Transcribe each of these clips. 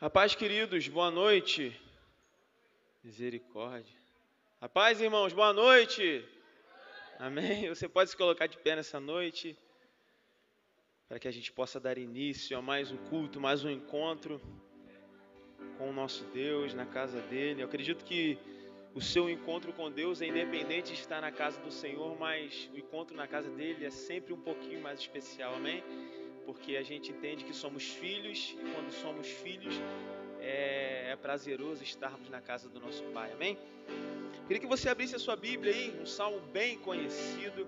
Rapaz, queridos, boa noite. Misericórdia. Rapaz, irmãos, boa noite. Amém. Você pode se colocar de pé nessa noite para que a gente possa dar início a mais um culto, mais um encontro com o nosso Deus na casa dele. Eu acredito que o seu encontro com Deus é independente de estar na casa do Senhor, mas o encontro na casa dele é sempre um pouquinho mais especial. Amém porque a gente entende que somos filhos e quando somos filhos é, é prazeroso estarmos na casa do nosso Pai, amém? Queria que você abrisse a sua Bíblia aí, um salmo bem conhecido,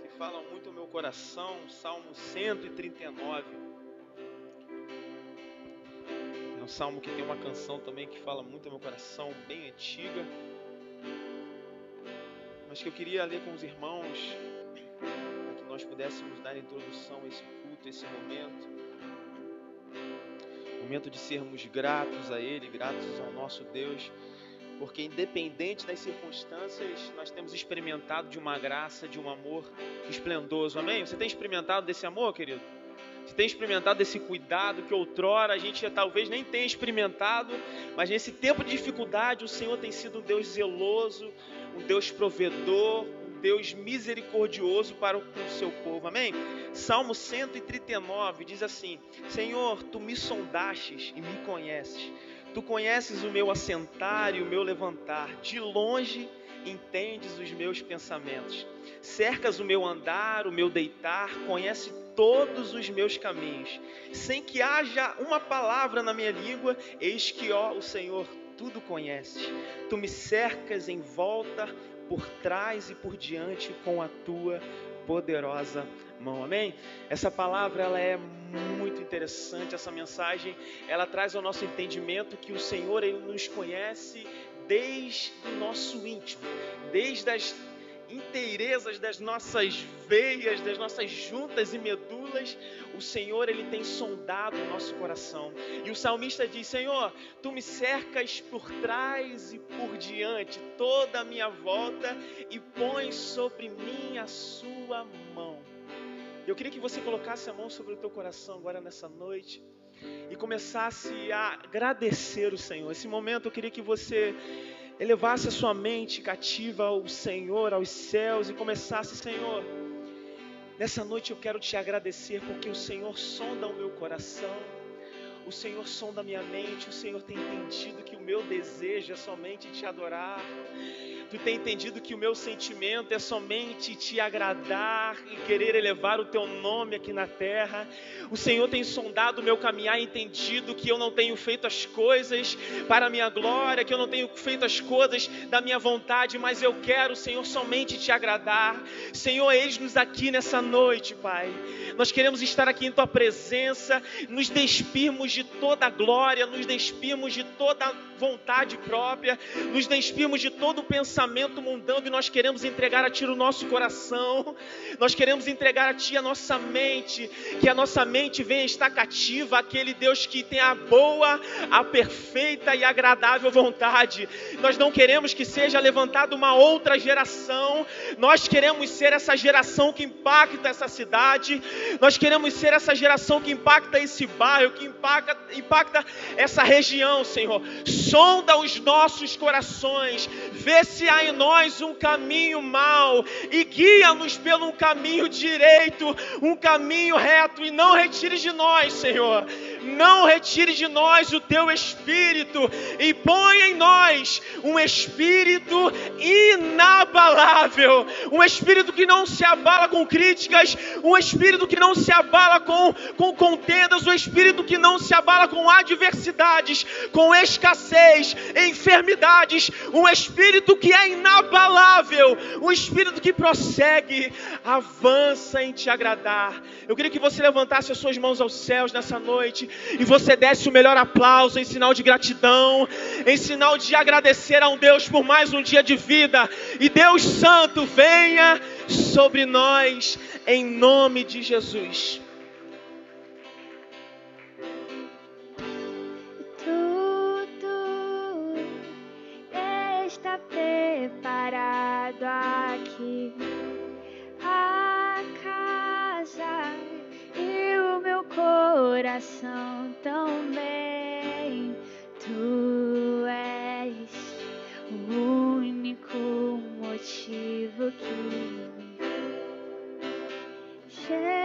que fala muito ao meu coração, Salmo 139. É um salmo que tem uma canção também que fala muito ao meu coração, bem antiga, mas que eu queria ler com os irmãos, nós pudéssemos dar introdução a esse culto, esse momento. Momento de sermos gratos a Ele, gratos ao nosso Deus, porque independente das circunstâncias, nós temos experimentado de uma graça, de um amor esplendoso. Amém? Você tem experimentado desse amor, querido? Você tem experimentado desse cuidado que outrora a gente talvez nem tenha experimentado, mas nesse tempo de dificuldade o Senhor tem sido um Deus zeloso, um Deus provedor, Deus misericordioso para o seu povo. Amém? Salmo 139 diz assim: Senhor, tu me sondastes e me conheces. Tu conheces o meu assentar e o meu levantar. De longe entendes os meus pensamentos. Cercas o meu andar, o meu deitar, conhece todos os meus caminhos. Sem que haja uma palavra na minha língua, eis que, ó, o Senhor, tudo conheces. Tu me cercas em volta por trás e por diante com a tua poderosa mão. Amém? Essa palavra ela é muito interessante, essa mensagem, ela traz ao nosso entendimento que o Senhor ele nos conhece desde o nosso íntimo, desde as inteirezas das nossas veias, das nossas juntas e medulas, o Senhor ele tem sondado o nosso coração. E o salmista diz: Senhor, tu me cercas por trás e por diante, toda a minha volta, e pões sobre mim a sua mão. Eu queria que você colocasse a mão sobre o teu coração agora nessa noite e começasse a agradecer o Senhor. Esse momento eu queria que você elevasse a sua mente cativa ao Senhor, aos céus e começasse, Senhor, nessa noite eu quero te agradecer porque o Senhor sonda o meu coração. O Senhor sonda minha mente, o Senhor tem entendido que o meu desejo é somente te adorar tu tem entendido que o meu sentimento é somente te agradar e querer elevar o teu nome aqui na terra. O Senhor tem sondado o meu caminhar e entendido que eu não tenho feito as coisas para a minha glória, que eu não tenho feito as coisas da minha vontade, mas eu quero, Senhor, somente te agradar. Senhor, eis-nos aqui nessa noite, Pai. Nós queremos estar aqui em tua presença, nos despirmos de toda glória, nos despirmos de toda vontade própria, nos despimos de todo pensamento mundano e nós queremos entregar a Ti o nosso coração, nós queremos entregar a Ti a nossa mente, que a nossa mente venha estar cativa àquele Deus que tem a boa, a perfeita e agradável vontade. Nós não queremos que seja levantada uma outra geração, nós queremos ser essa geração que impacta essa cidade, nós queremos ser essa geração que impacta esse bairro, que impacta, impacta essa região, Senhor sonda os nossos corações, vê se há em nós um caminho mau e guia-nos pelo um caminho direito, um caminho reto e não retire de nós, Senhor. Não retire de nós o teu espírito e põe em nós um espírito inabalável, um espírito que não se abala com críticas, um espírito que não se abala com, com contendas, um espírito que não se abala com adversidades, com escassez enfermidades, um espírito que é inabalável, um espírito que prossegue, avança em te agradar. Eu queria que você levantasse as suas mãos aos céus nessa noite e você desse o melhor aplauso em sinal de gratidão, em sinal de agradecer a um Deus por mais um dia de vida. E Deus Santo, venha sobre nós em nome de Jesus. preparado aqui a casa meu coração também. Tu és o único motivo que chega.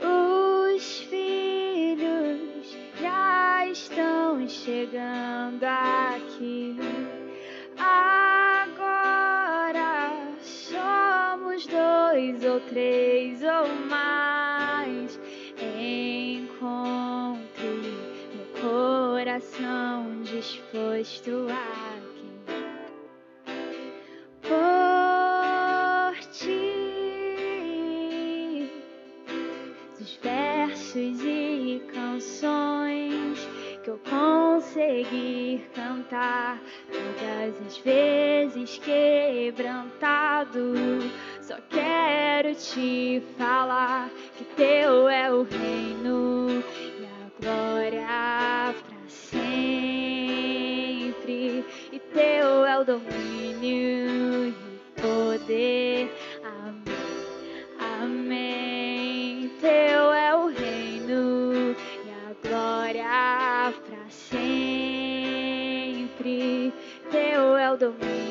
Os filhos já estão chegando aqui. Agora dois ou três ou mais. Encontre meu coração disposto a quem por ti. Dos versos e canções que eu conseguir cantar todas as vezes quebrantado. Só quero te falar que teu é o reino e a glória para sempre. E teu é o domínio e o poder. Teu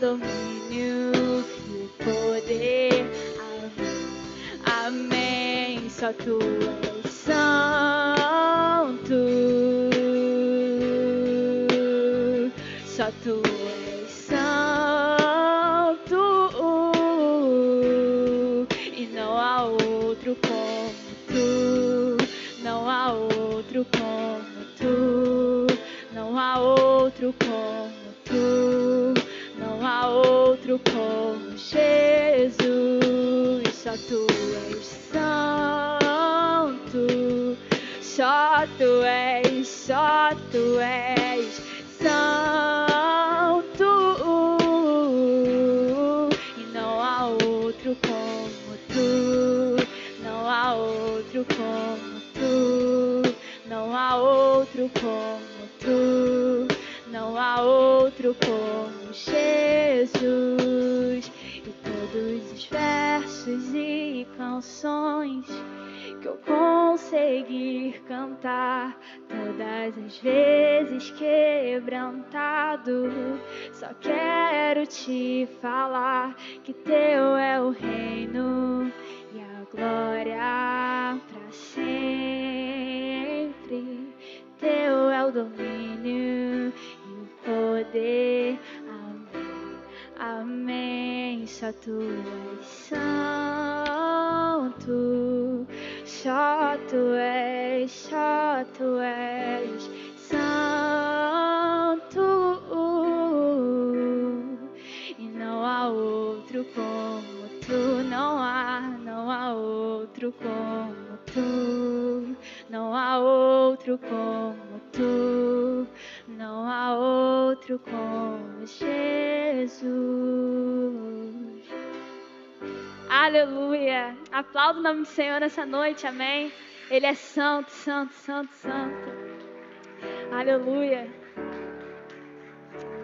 domínio e o poder. Amém. Amém. Só tu és santo. Só tu tu és, só tu és às vezes quebrantado. Só quero te falar que teu é o reino e a glória para sempre. Teu é o domínio e o poder. Amém. Só tu és santo, só tu és, só tu és. Como tu, não há, não há outro como tu, não há outro como tu, não há outro como Jesus. Aleluia! Aplauda o nome do Senhor nessa noite, amém? Ele é santo, santo, santo, santo. Aleluia.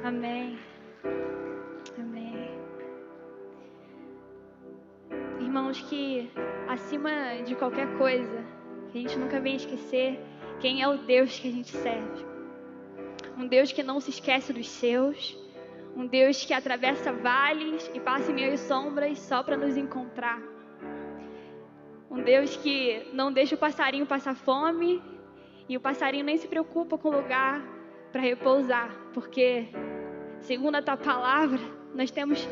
Amém. Irmãos, que acima de qualquer coisa, que a gente nunca venha esquecer quem é o Deus que a gente serve. Um Deus que não se esquece dos seus. Um Deus que atravessa vales e passa em meio sombras só para nos encontrar. Um Deus que não deixa o passarinho passar fome e o passarinho nem se preocupa com lugar para repousar, porque, segundo a tua palavra, nós temos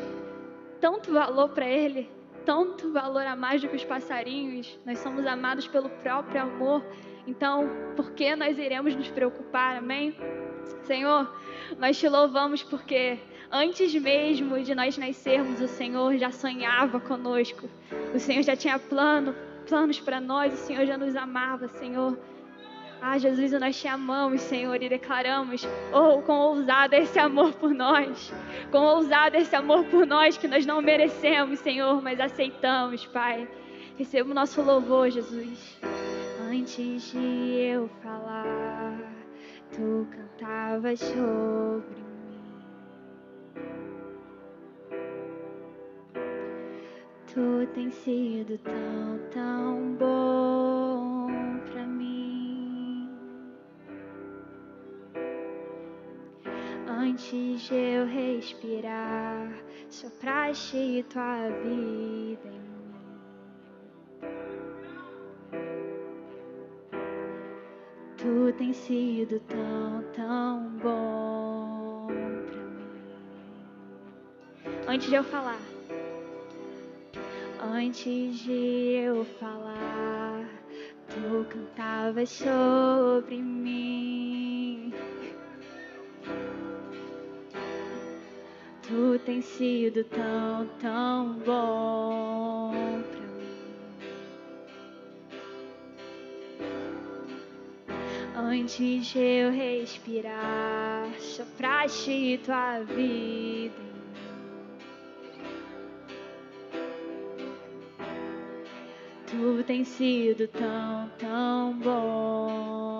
tanto valor para Ele, tanto valor a mais do que os passarinhos. Nós somos amados pelo próprio amor. Então, por que nós iremos nos preocupar? Amém? Senhor, nós te louvamos porque antes mesmo de nós nascermos, o Senhor já sonhava conosco. O Senhor já tinha plano, planos para nós, o Senhor já nos amava, Senhor. Ah, Jesus, nós te amamos, Senhor, e declaramos, oh, com ousado esse amor por nós, com ousado esse amor por nós que nós não merecemos, Senhor, mas aceitamos, Pai. Receba o nosso louvor, Jesus. Antes de eu falar, tu cantavas sobre mim. Tu tens sido tão, tão bom Antes de eu respirar, sopraste tua vida em mim. Tu tens sido tão, tão bom pra mim. Antes de eu falar, antes de eu falar, tu cantavas sobre mim. Tu tens sido tão, tão bom pra mim. Antes de eu respirar, sopraste tua vida. Tu tens sido tão, tão bom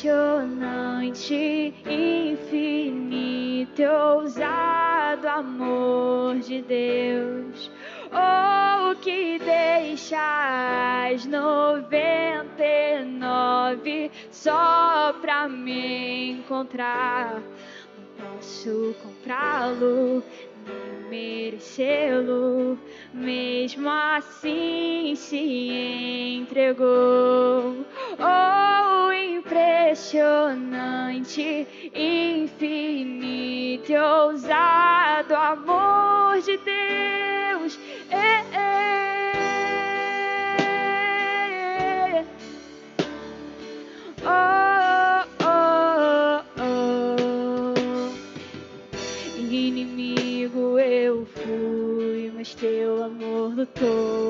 impressionante, infinito, ousado amor de Deus. Oh, que deixas noventa e nove só pra me encontrar. Não posso comprá-lo, nem merecê-lo. Mesmo assim se entregou. Impressionante, infinito, ousado amor de Deus. É, é. Oh, oh, oh. Inimigo eu fui, mas teu amor lutou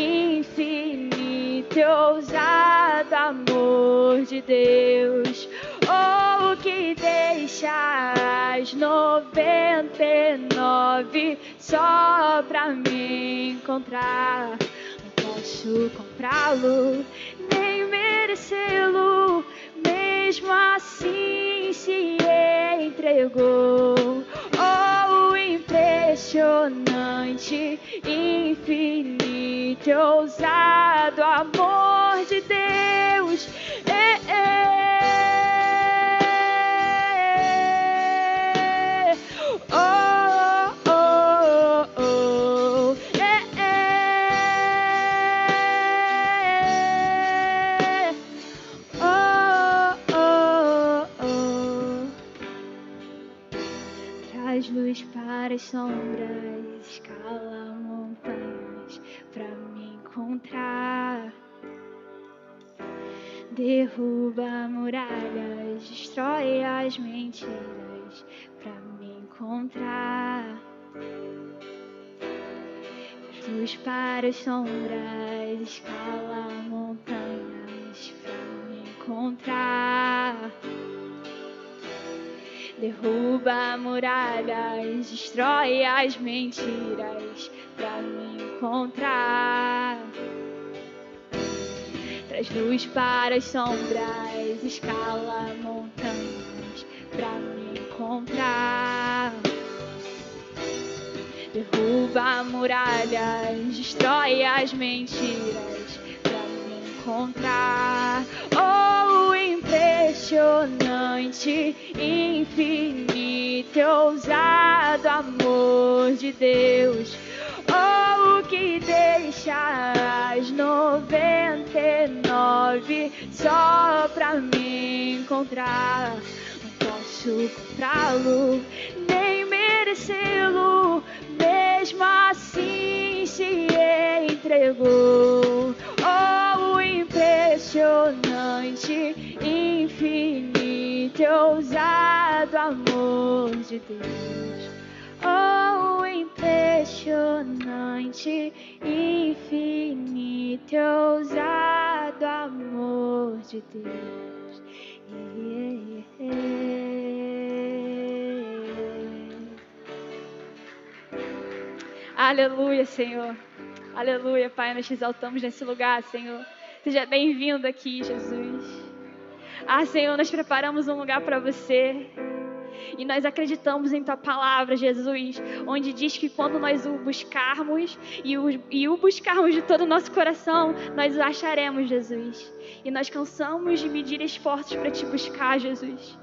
infinito, e ousado amor de Deus. Oh, que deixas noventa e nove só pra me encontrar. Não posso comprá-lo, merecê-lo, mesmo assim se entregou. Impressionante, infinito, ousado amor de Deus. É, é. As sombras, escala montanhas para me encontrar. Derruba muralhas, destrói as mentiras para me encontrar. Luz para as sombras, escala montanhas para me encontrar. Derruba muralhas, destrói as mentiras pra me encontrar. Traz luz para as sombras, escala montanhas pra me encontrar. Derruba muralhas, destrói as mentiras pra me encontrar. Oh, impressionante, infinito, ousado amor de Deus. Oh, o que deixa as 99 só pra me encontrar. Não posso comprá-lo, nem merecê-lo, mesmo assim se entregou. Oh, impressionante, infinito, ousado amor de Deus. Oh, impressionante, infinito, ousado amor de Deus. Aleluia, Senhor. Aleluia, Pai. Nós te exaltamos nesse lugar, Senhor. Seja bem-vindo aqui, Jesus. Ah, Senhor, nós preparamos um lugar para você. E nós acreditamos em tua palavra, Jesus, onde diz que quando nós o buscarmos e o, e o buscarmos de todo o nosso coração, nós o acharemos, Jesus. E nós cansamos de medir esforços para te buscar, Jesus.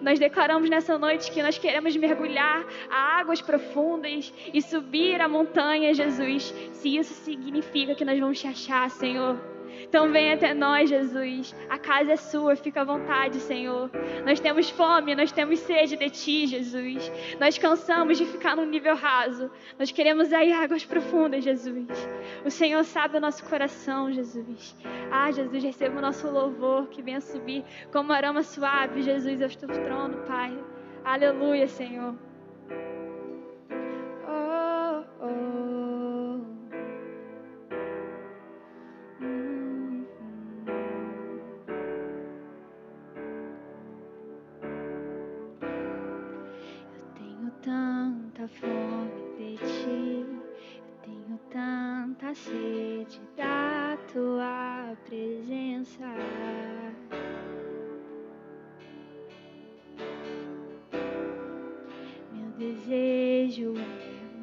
Nós declaramos nessa noite que nós queremos mergulhar a águas profundas e subir a montanha, Jesus. Se isso significa que nós vamos te achar, Senhor. Então venha até nós, Jesus. A casa é sua, fica à vontade, Senhor. Nós temos fome, nós temos sede de ti, Jesus. Nós cansamos de ficar no nível raso. Nós queremos aí águas profundas, Jesus. O Senhor sabe o nosso coração, Jesus. Ah, Jesus, receba o nosso louvor que venha subir como arama suave, Jesus, ao teu trono, Pai. Aleluia, Senhor.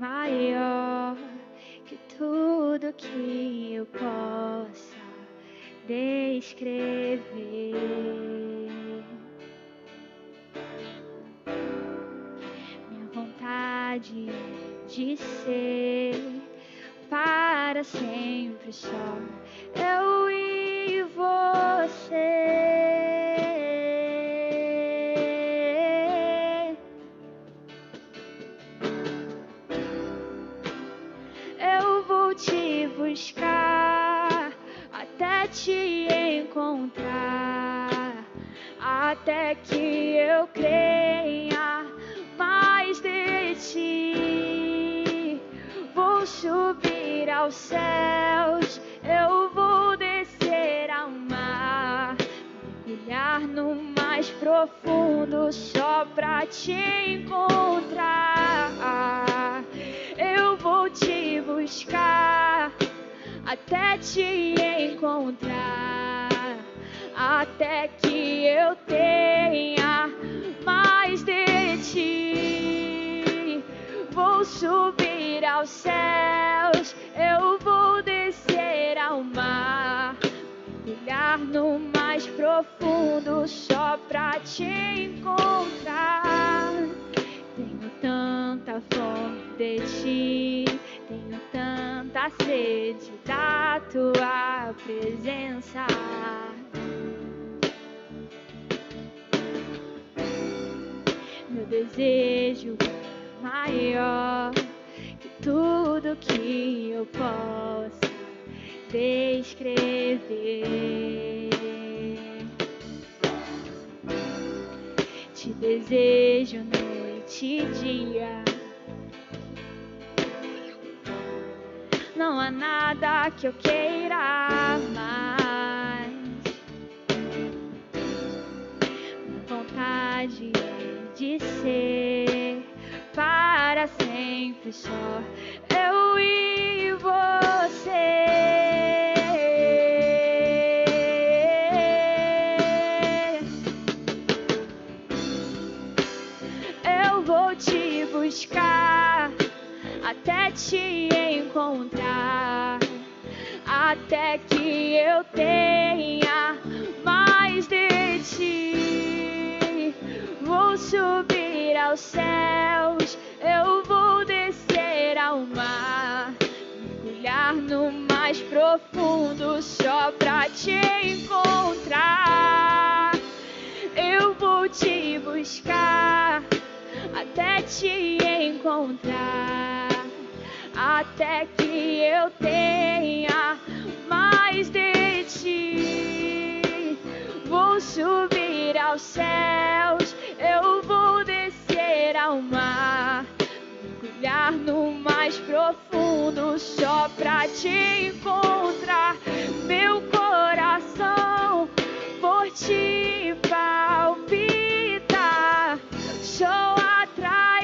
Maior que tudo que eu possa descrever. Minha vontade de ser para sempre só eu e você. Até que eu creia mais de ti. Vou subir aos céus, eu vou descer ao mar, mergulhar no mais profundo só pra te encontrar. Eu vou te buscar até te encontrar, até que eu tenha mais de ti. Vou subir aos céus, eu vou descer ao mar, mergulhar no mais profundo só pra te encontrar. Tenho tanta fome de ti, tenho tanta sede da tua presença. Meu desejo maior que tudo que eu possa descrever. Te desejo noite e dia. Não há nada que eu queira mais. Vontade de ser para sempre só eu e você. Eu vou te buscar até te encontrar, até que eu tenha aos céus, eu vou descer ao mar, mergulhar no mais profundo só pra te encontrar. Eu vou te buscar até te encontrar, até que eu tenha mais de ti. Vou subir aos céus, eu vou mar, mergulhar no mais profundo só pra te encontrar. Meu coração por ti palpita. Sou atraído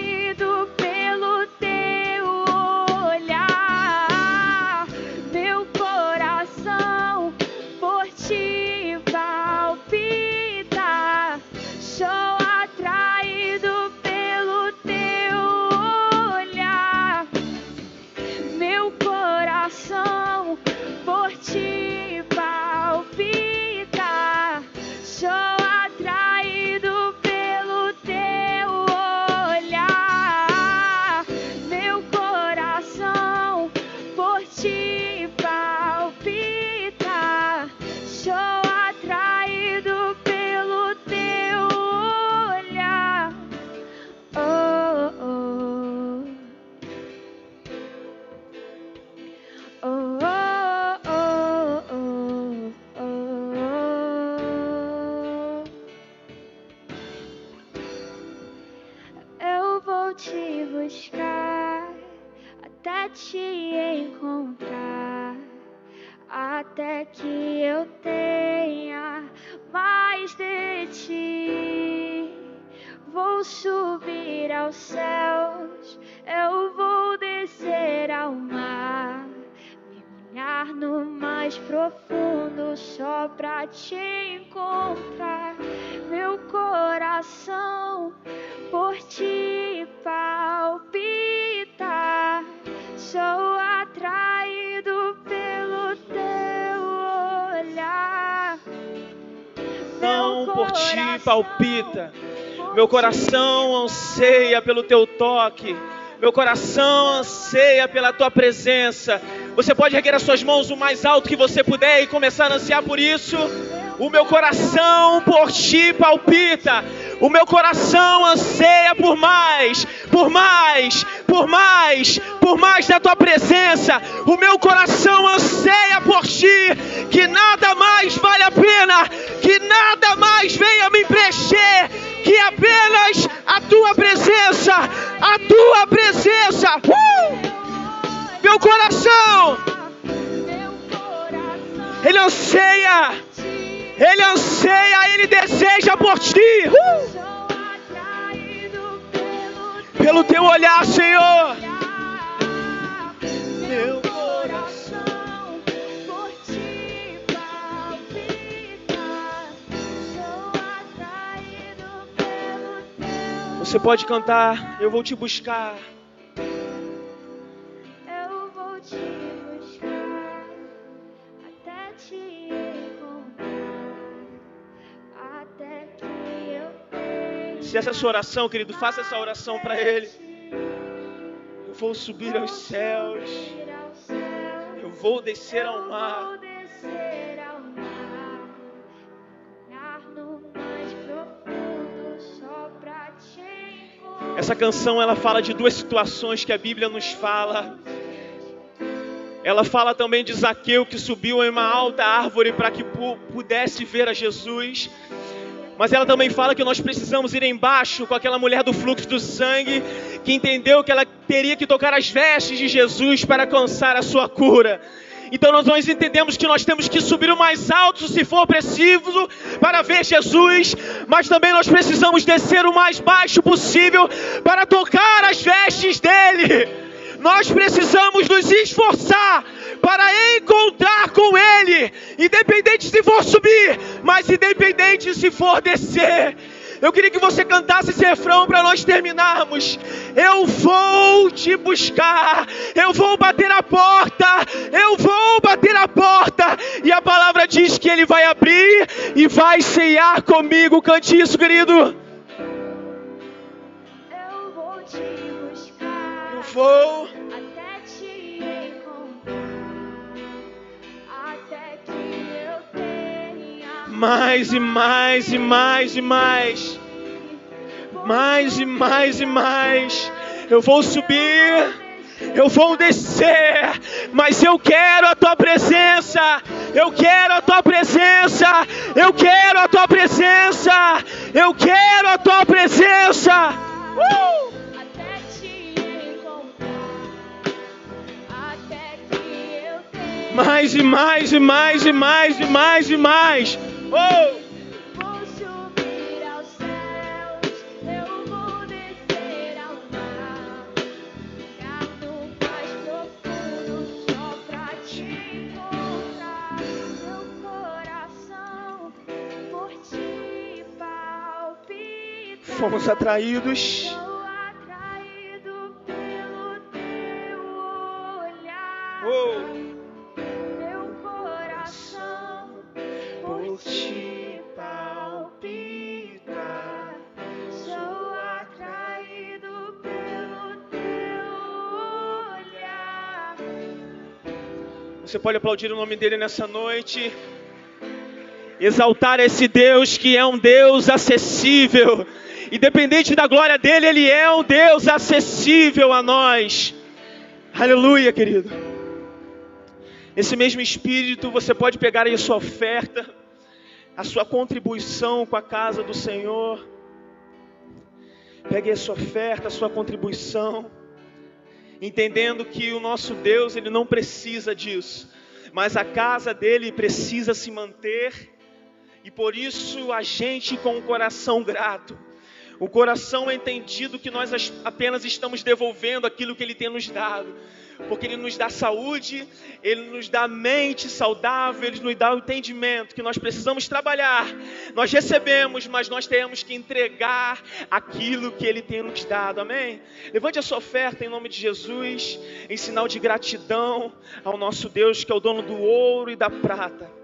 te encontrar. Meu coração por ti palpita, sou atraído pelo teu olhar. Não por ti palpita. Meu coração anseia pelo teu toque. Meu coração anseia pela tua presença. Você pode erguer as suas mãos o mais alto que você puder e começar a ansiar por isso. O meu coração por ti palpita. O meu coração anseia por mais, por mais, por mais, por mais da tua presença. O meu coração anseia por ti. Que nada mais vale a pena, que nada mais venha me preencher, que apenas a tua presença, a tua presença. Uh! Meu coração, ele anseia. Ele anseia, ele deseja por ti. Uh! Pelo teu olhar, Senhor. Meu coração por ti palpita. Você pode cantar, eu vou te buscar. Se essa é a sua oração, querido, faça essa oração para Ele. Eu vou subir aos céus, eu vou descer ao mar. Essa canção ela fala de duas situações que a Bíblia nos fala. Ela fala também de Zaqueu que subiu em uma alta árvore para que pu- pudesse ver a Jesus. Mas ela também fala que nós precisamos ir embaixo com aquela mulher do fluxo do sangue, que entendeu que ela teria que tocar as vestes de Jesus para alcançar a sua cura. Então nós, nós entendemos que nós temos que subir o mais alto, se for preciso, para ver Jesus, mas também nós precisamos descer o mais baixo possível para tocar as vestes dele. Nós precisamos nos esforçar para encontrar com Ele, independente se for subir, mas independente se for descer. Eu queria que você cantasse esse refrão para nós terminarmos. Eu vou te buscar, eu vou bater a porta, eu vou bater a porta. E a palavra diz que Ele vai abrir e vai ceiar comigo. Cante isso, querido. Eu vou te buscar. Eu vou. Mais e mais e mais e mais. Mais e mais e mais. Eu vou subir, eu vou descer, mas eu quero a tua presença. Eu quero a tua presença. Eu quero a tua presença. Eu quero a tua presença. Uh! Mais e mais e mais e mais e mais e mais. Vou subir aos céus, eu vou descer ao mar, mergulhar no mais profundo só pra te encontrar. Meu coração por ti palpita. Fomos atraídos. Você pode aplaudir o nome dele nessa noite. Exaltar esse Deus que é um Deus acessível. Independente da glória dele, ele é um Deus acessível a nós. Aleluia, querido. Nesse mesmo espírito, você pode pegar aí a sua oferta, a sua contribuição com a casa do Senhor. Pegue a sua oferta, a sua contribuição entendendo que o nosso Deus ele não precisa disso, mas a casa dele precisa se manter e por isso a gente com o coração grato, o coração entendido que nós as- apenas estamos devolvendo aquilo que ele tem nos dado, porque ele nos dá saúde, ele nos dá mente saudável, ele nos dá o entendimento que nós precisamos trabalhar. Nós recebemos, mas nós temos que entregar aquilo que ele tem nos dado. Amém? Levante a sua oferta em nome de Jesus, em sinal de gratidão ao nosso Deus, que é o dono do ouro e da prata.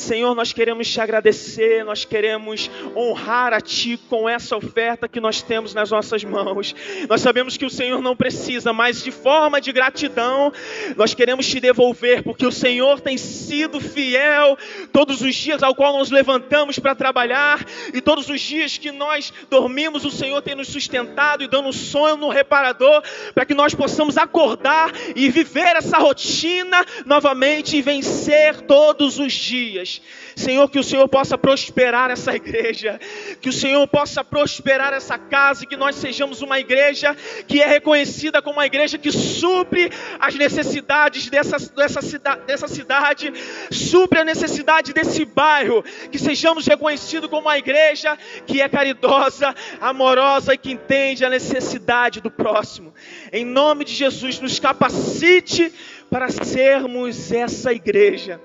Senhor, nós queremos te agradecer, nós queremos honrar a Ti com essa oferta que nós temos nas nossas mãos. Nós sabemos que o Senhor não precisa, mas de forma de gratidão, nós queremos te devolver, porque o Senhor tem sido fiel todos os dias ao qual nos levantamos para trabalhar e todos os dias que nós dormimos, o Senhor tem nos sustentado e dando um sonho no reparador para que nós possamos acordar e viver essa rotina novamente e vencer todos os dias. Senhor, que o Senhor possa prosperar essa igreja, que o Senhor possa prosperar essa casa e que nós sejamos uma igreja que é reconhecida como uma igreja que supre as necessidades dessa, dessa, cida, dessa cidade, supre a necessidade desse bairro, que sejamos reconhecidos como uma igreja que é caridosa, amorosa e que entende a necessidade do próximo. Em nome de Jesus, nos capacite para sermos essa igreja.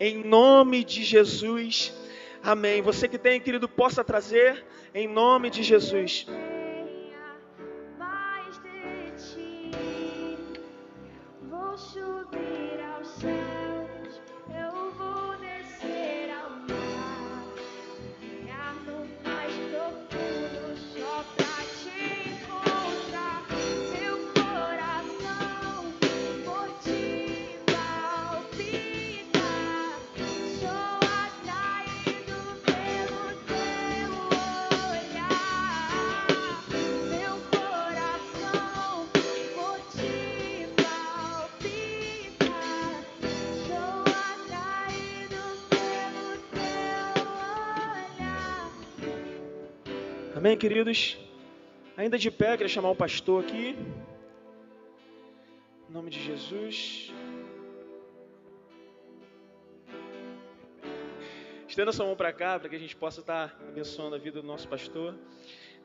Em nome de Jesus. Amém. Você que tem, querido, possa trazer em nome de Jesus. Amém, queridos? Ainda de pé, queria chamar o pastor aqui. Em nome de Jesus. Estenda sua mão para cá, para que a gente possa estar abençoando a vida do nosso pastor.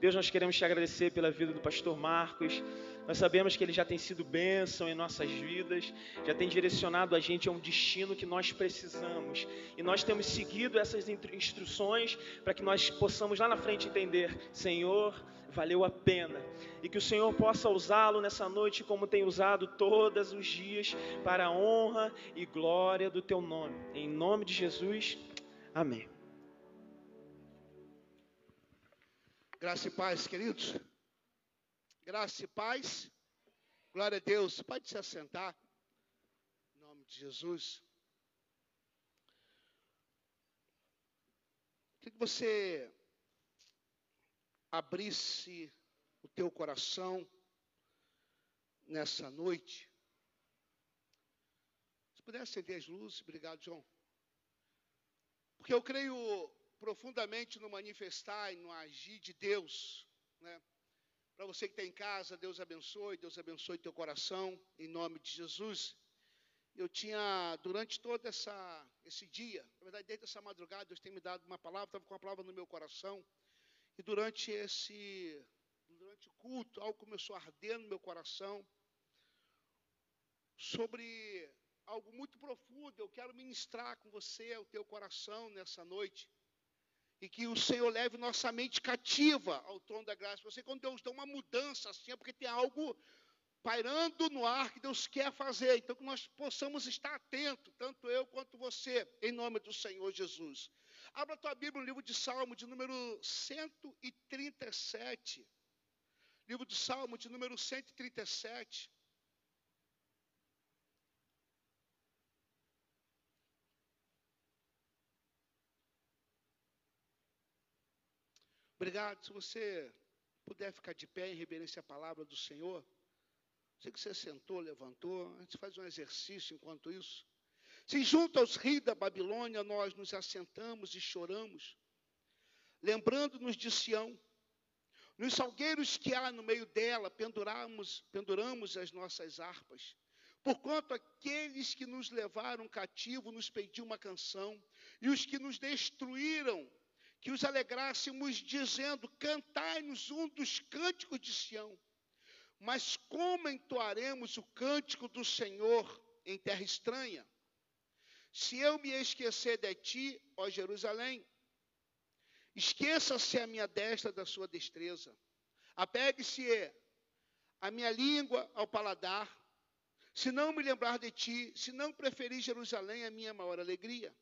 Deus, nós queremos te agradecer pela vida do pastor Marcos. Nós sabemos que ele já tem sido bênção em nossas vidas, já tem direcionado a gente a um destino que nós precisamos. E nós temos seguido essas instruções para que nós possamos lá na frente entender: Senhor, valeu a pena. E que o Senhor possa usá-lo nessa noite como tem usado todos os dias para a honra e glória do teu nome. Em nome de Jesus, amém. Graça e paz, queridos. Graça e paz. Glória a Deus. Pode se assentar. Em nome de Jesus. Queria que você abrisse o teu coração nessa noite. Se puder acender as luzes, obrigado, João. Porque eu creio profundamente no manifestar e no agir de Deus, né? Para você que está em casa, Deus abençoe, Deus abençoe teu coração, em nome de Jesus. Eu tinha, durante todo essa, esse dia, na verdade, desde essa madrugada, Deus tem me dado uma palavra, estava com uma palavra no meu coração. E durante esse, durante o culto, algo começou a arder no meu coração sobre algo muito profundo. Eu quero ministrar com você, o teu coração, nessa noite e que o Senhor leve nossa mente cativa ao trono da graça. Você, quando Deus dá uma mudança assim, é porque tem algo pairando no ar que Deus quer fazer. Então, que nós possamos estar atentos, tanto eu quanto você, em nome do Senhor Jesus. Abra a tua Bíblia no livro de Salmo, de número 137. Livro de Salmo, de número 137. Obrigado. Se você puder ficar de pé em reverência à palavra do Senhor. Sei que você sentou, levantou. A gente faz um exercício enquanto isso. Se junto aos rios da Babilônia nós nos assentamos e choramos, lembrando-nos de Sião, nos salgueiros que há no meio dela, penduramos, penduramos as nossas harpas. Porquanto aqueles que nos levaram cativo nos pediam uma canção, e os que nos destruíram que os alegrássemos, dizendo: Cantai-nos um dos cânticos de Sião. Mas como entoaremos o cântico do Senhor em terra estranha? Se eu me esquecer de ti, ó Jerusalém, esqueça-se a minha destra da sua destreza. Apegue-se a minha língua ao paladar. Se não me lembrar de ti, se não preferir Jerusalém, a minha maior alegria.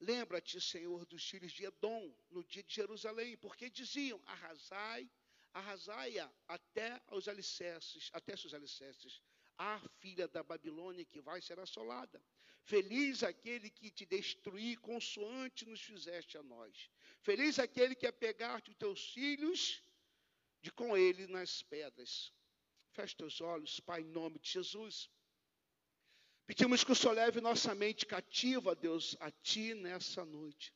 Lembra-te, Senhor, dos filhos de Edom, no dia de Jerusalém, porque diziam: arrasai, arrasai-a até os alicerces, até seus alicerces. A filha da Babilônia que vai ser assolada. Feliz aquele que te destruir, consoante nos fizeste a nós. Feliz aquele que apegar-te os teus filhos, de com ele nas pedras. Feche teus olhos, Pai, em nome de Jesus. Pedimos que o Senhor leve nossa mente cativa, Deus, a Ti nessa noite.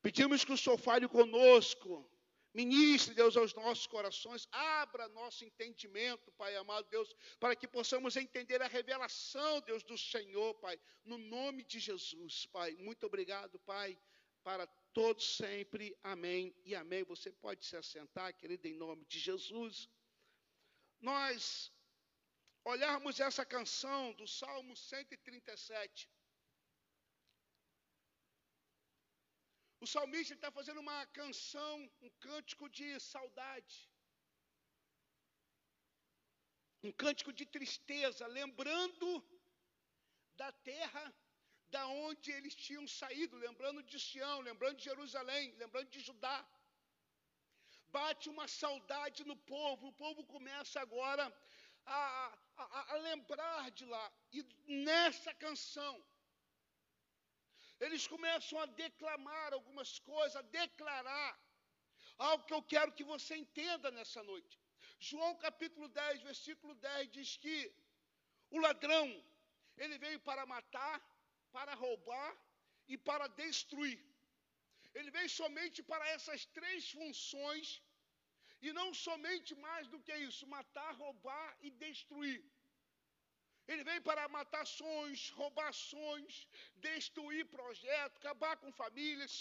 Pedimos que o Senhor fale conosco, ministre, Deus, aos nossos corações, abra nosso entendimento, Pai amado, Deus, para que possamos entender a revelação, Deus, do Senhor, Pai, no nome de Jesus, Pai. Muito obrigado, Pai, para todos sempre. Amém e amém. Você pode se assentar, querido, em nome de Jesus. Nós olharmos essa canção do Salmo 137, o salmista está fazendo uma canção, um cântico de saudade. um cântico de tristeza, lembrando da terra da onde eles tinham saído, lembrando de Sião, lembrando de Jerusalém, lembrando de Judá. Bate uma saudade no povo, o povo começa agora a, a, a lembrar de lá. E nessa canção, eles começam a declamar algumas coisas, a declarar algo que eu quero que você entenda nessa noite. João capítulo 10, versículo 10 diz que o ladrão, ele veio para matar, para roubar e para destruir. Ele veio somente para essas três funções e não somente mais do que isso, matar, roubar e destruir. Ele veio para matar sonhos, roubar sonhos, destruir projetos, acabar com famílias,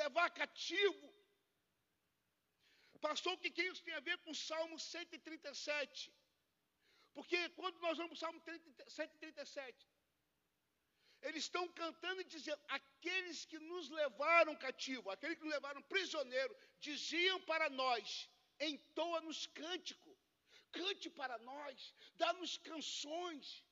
levar cativo. Pastor, o que, que isso tem a ver com o Salmo 137? Porque quando nós vamos para o Salmo 137, eles estão cantando e dizendo: aqueles que nos levaram cativo, aqueles que nos levaram prisioneiro, diziam para nós: entoa-nos cântico, cante para nós, dá-nos canções.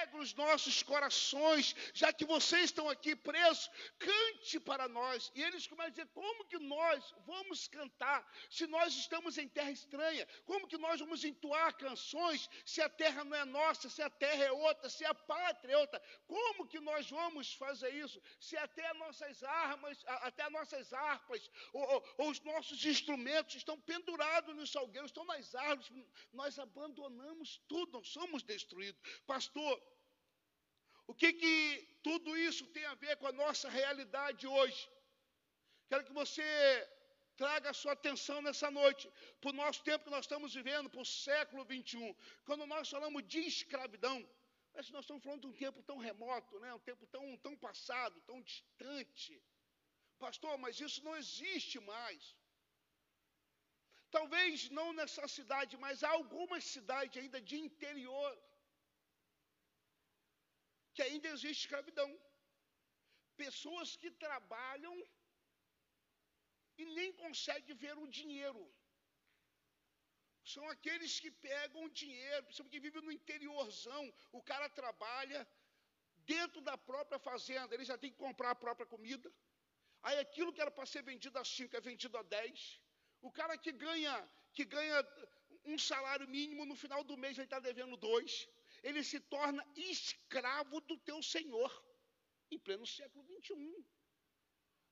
Alegra os nossos corações, já que vocês estão aqui presos, cante para nós. E eles começam a dizer: como que nós vamos cantar se nós estamos em terra estranha? Como que nós vamos entoar canções se a terra não é nossa, se a terra é outra, se a pátria é outra? Como que nós vamos fazer isso se até as nossas armas, até as nossas harpas, ou, ou, ou os nossos instrumentos estão pendurados nos salgueiros, estão nas árvores? Nós abandonamos tudo, nós somos destruídos. Pastor, o que que tudo isso tem a ver com a nossa realidade hoje? Quero que você traga a sua atenção nessa noite, para o nosso tempo que nós estamos vivendo, para o século 21. Quando nós falamos de escravidão, que nós estamos falando de um tempo tão remoto, né? um tempo tão, tão passado, tão distante. Pastor, mas isso não existe mais. Talvez não nessa cidade, mas há algumas cidades ainda de interior que ainda existe escravidão. Pessoas que trabalham e nem conseguem ver o dinheiro. São aqueles que pegam dinheiro, principalmente que vivem no interiorzão. O cara trabalha dentro da própria fazenda, ele já tem que comprar a própria comida. Aí aquilo que era para ser vendido a 5 é vendido a 10. O cara que ganha, que ganha um salário mínimo, no final do mês ele está devendo dois ele se torna escravo do teu Senhor, em pleno século 21.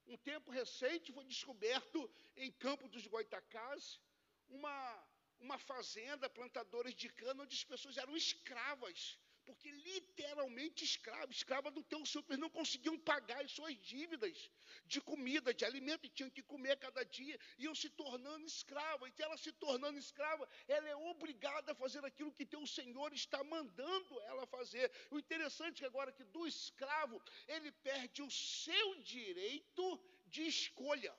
Um tempo recente foi descoberto em Campo dos Goitacás uma, uma fazenda, plantadores de cana, onde as pessoas eram escravas porque literalmente escravo, escrava do teu super, não conseguiam pagar as suas dívidas de comida, de alimento, e tinham que comer cada dia, iam se tornando escrava, e ela se tornando escrava, ela é obrigada a fazer aquilo que teu Senhor está mandando ela fazer. O interessante é que agora que do escravo, ele perde o seu direito de escolha.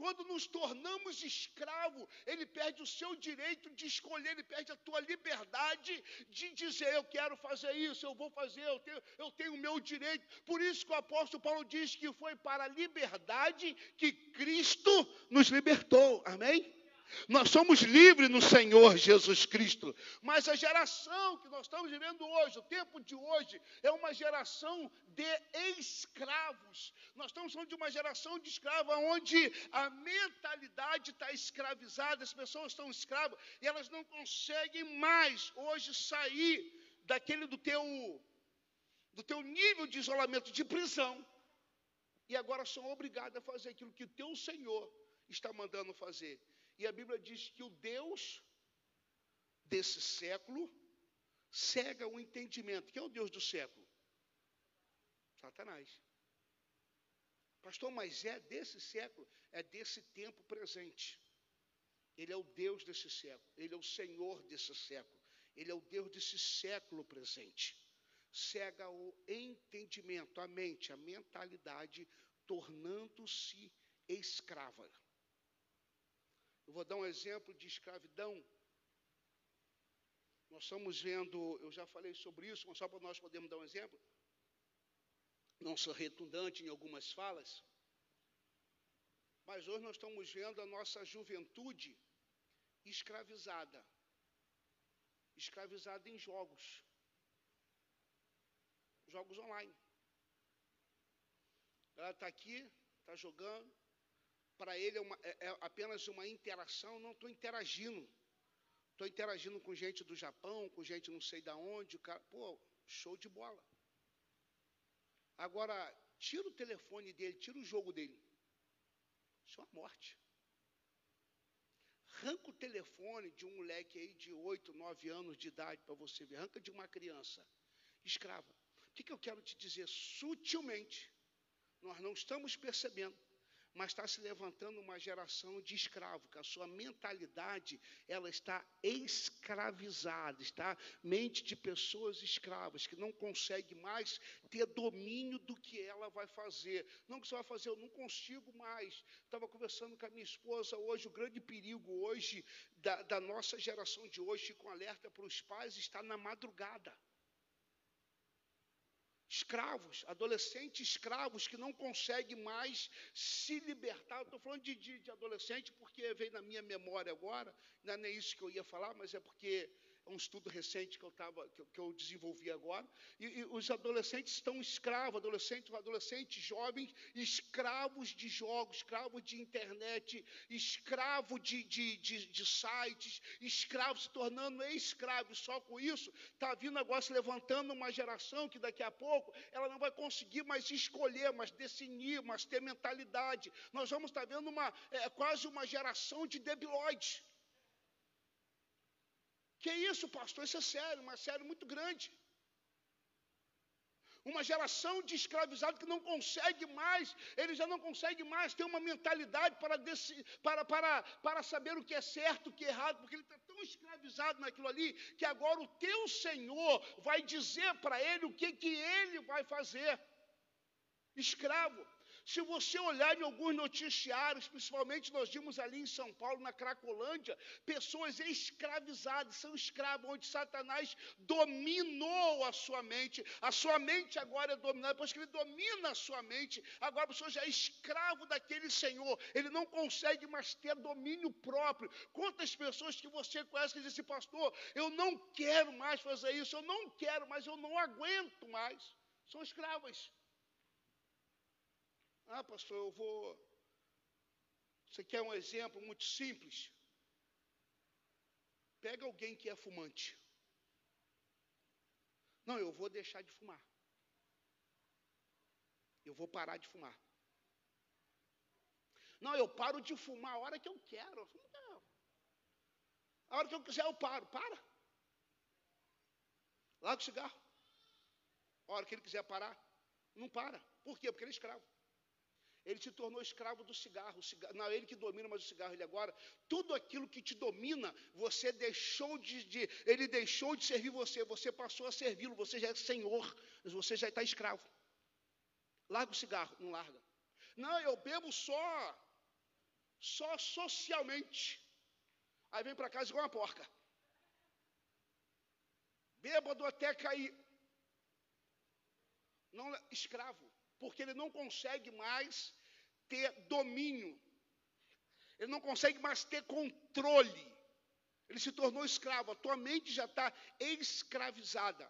Quando nos tornamos escravo, ele perde o seu direito de escolher, ele perde a tua liberdade de dizer: Eu quero fazer isso, eu vou fazer, eu tenho, eu tenho o meu direito. Por isso que o apóstolo Paulo diz que foi para a liberdade que Cristo nos libertou. Amém? Nós somos livres no Senhor Jesus Cristo. Mas a geração que nós estamos vivendo hoje, o tempo de hoje, é uma geração de escravos. Nós estamos falando de uma geração de escravos onde a mentalidade está escravizada, as pessoas estão escravas e elas não conseguem mais hoje sair daquele do teu do teu nível de isolamento de prisão e agora são obrigadas a fazer aquilo que o teu Senhor está mandando fazer. E a Bíblia diz que o Deus desse século cega o entendimento. Quem é o Deus do século? Satanás. Pastor, mas é desse século, é desse tempo presente. Ele é o Deus desse século, ele é o Senhor desse século, ele é o Deus desse século presente. Cega o entendimento, a mente, a mentalidade, tornando-se escrava. Vou dar um exemplo de escravidão. Nós estamos vendo, eu já falei sobre isso, mas só para nós podermos dar um exemplo. Não sou redundante em algumas falas. Mas hoje nós estamos vendo a nossa juventude escravizada. Escravizada em jogos. Jogos online. Ela está aqui, está jogando. Para ele é, uma, é, é, apenas uma interação. Não estou interagindo. Estou interagindo com gente do Japão, com gente não sei da onde. O cara, pô, show de bola. Agora, tira o telefone dele, tira o jogo dele. Isso é uma morte. Arranca o telefone de um moleque aí de 8, 9 anos de idade para você ver. Arranca de uma criança. Escrava. O que, que eu quero te dizer? Sutilmente, nós não estamos percebendo mas está se levantando uma geração de escravo, que a sua mentalidade ela está escravizada, está mente de pessoas escravas que não consegue mais ter domínio do que ela vai fazer. Não que você vai fazer, eu não consigo mais. Estava conversando com a minha esposa hoje, o grande perigo hoje da, da nossa geração de hoje, com alerta para os pais, está na madrugada escravos, adolescentes escravos que não conseguem mais se libertar. Estou falando de, de, de, adolescente porque veio na minha memória agora, não é nem isso que eu ia falar, mas é porque um estudo recente que eu, tava, que, que eu desenvolvi agora, e, e, os adolescentes estão escravos, adolescentes, adolescentes jovens, escravos de jogos, escravos de internet, escravo de, de, de, de sites, escravos se tornando escravos. Só com isso, está vindo agora se levantando uma geração que daqui a pouco ela não vai conseguir mais escolher, mas definir, mas ter mentalidade. Nós vamos estar vendo uma, é, quase uma geração de debilóides. Que isso, pastor? Isso é sério, mas sério muito grande. Uma geração de escravizados que não consegue mais, ele já não consegue mais ter uma mentalidade para, para, para, para saber o que é certo, o que é errado, porque ele está tão escravizado naquilo ali, que agora o teu Senhor vai dizer para ele o que, que ele vai fazer. Escravo. Se você olhar em alguns noticiários, principalmente nós vimos ali em São Paulo, na Cracolândia, pessoas escravizadas, são escravos, onde Satanás dominou a sua mente. A sua mente agora é dominada, depois que ele domina a sua mente, agora a pessoa já é escravo daquele Senhor. Ele não consegue mais ter domínio próprio. Quantas pessoas que você conhece que dizem assim, pastor, eu não quero mais fazer isso, eu não quero mais, eu não aguento mais. São escravas. Ah, pastor, eu vou. Você quer um exemplo muito simples? Pega alguém que é fumante. Não, eu vou deixar de fumar. Eu vou parar de fumar. Não, eu paro de fumar a hora que eu quero. Não. A hora que eu quiser, eu paro. Para. Larga o cigarro. A hora que ele quiser parar, não para. Por quê? Porque ele é escravo. Ele se tornou escravo do cigarro. cigarro. Não é ele que domina, mas o cigarro ele agora. Tudo aquilo que te domina, você deixou de, de ele deixou de servir você. Você passou a servi-lo. Você já é senhor. Você já está escravo. Larga o cigarro, não larga. Não, eu bebo só, só socialmente. Aí vem para casa igual uma porca. Bêbado até cair. Não, escravo, porque ele não consegue mais ter domínio. Ele não consegue mais ter controle. Ele se tornou escravo. A tua mente já está escravizada.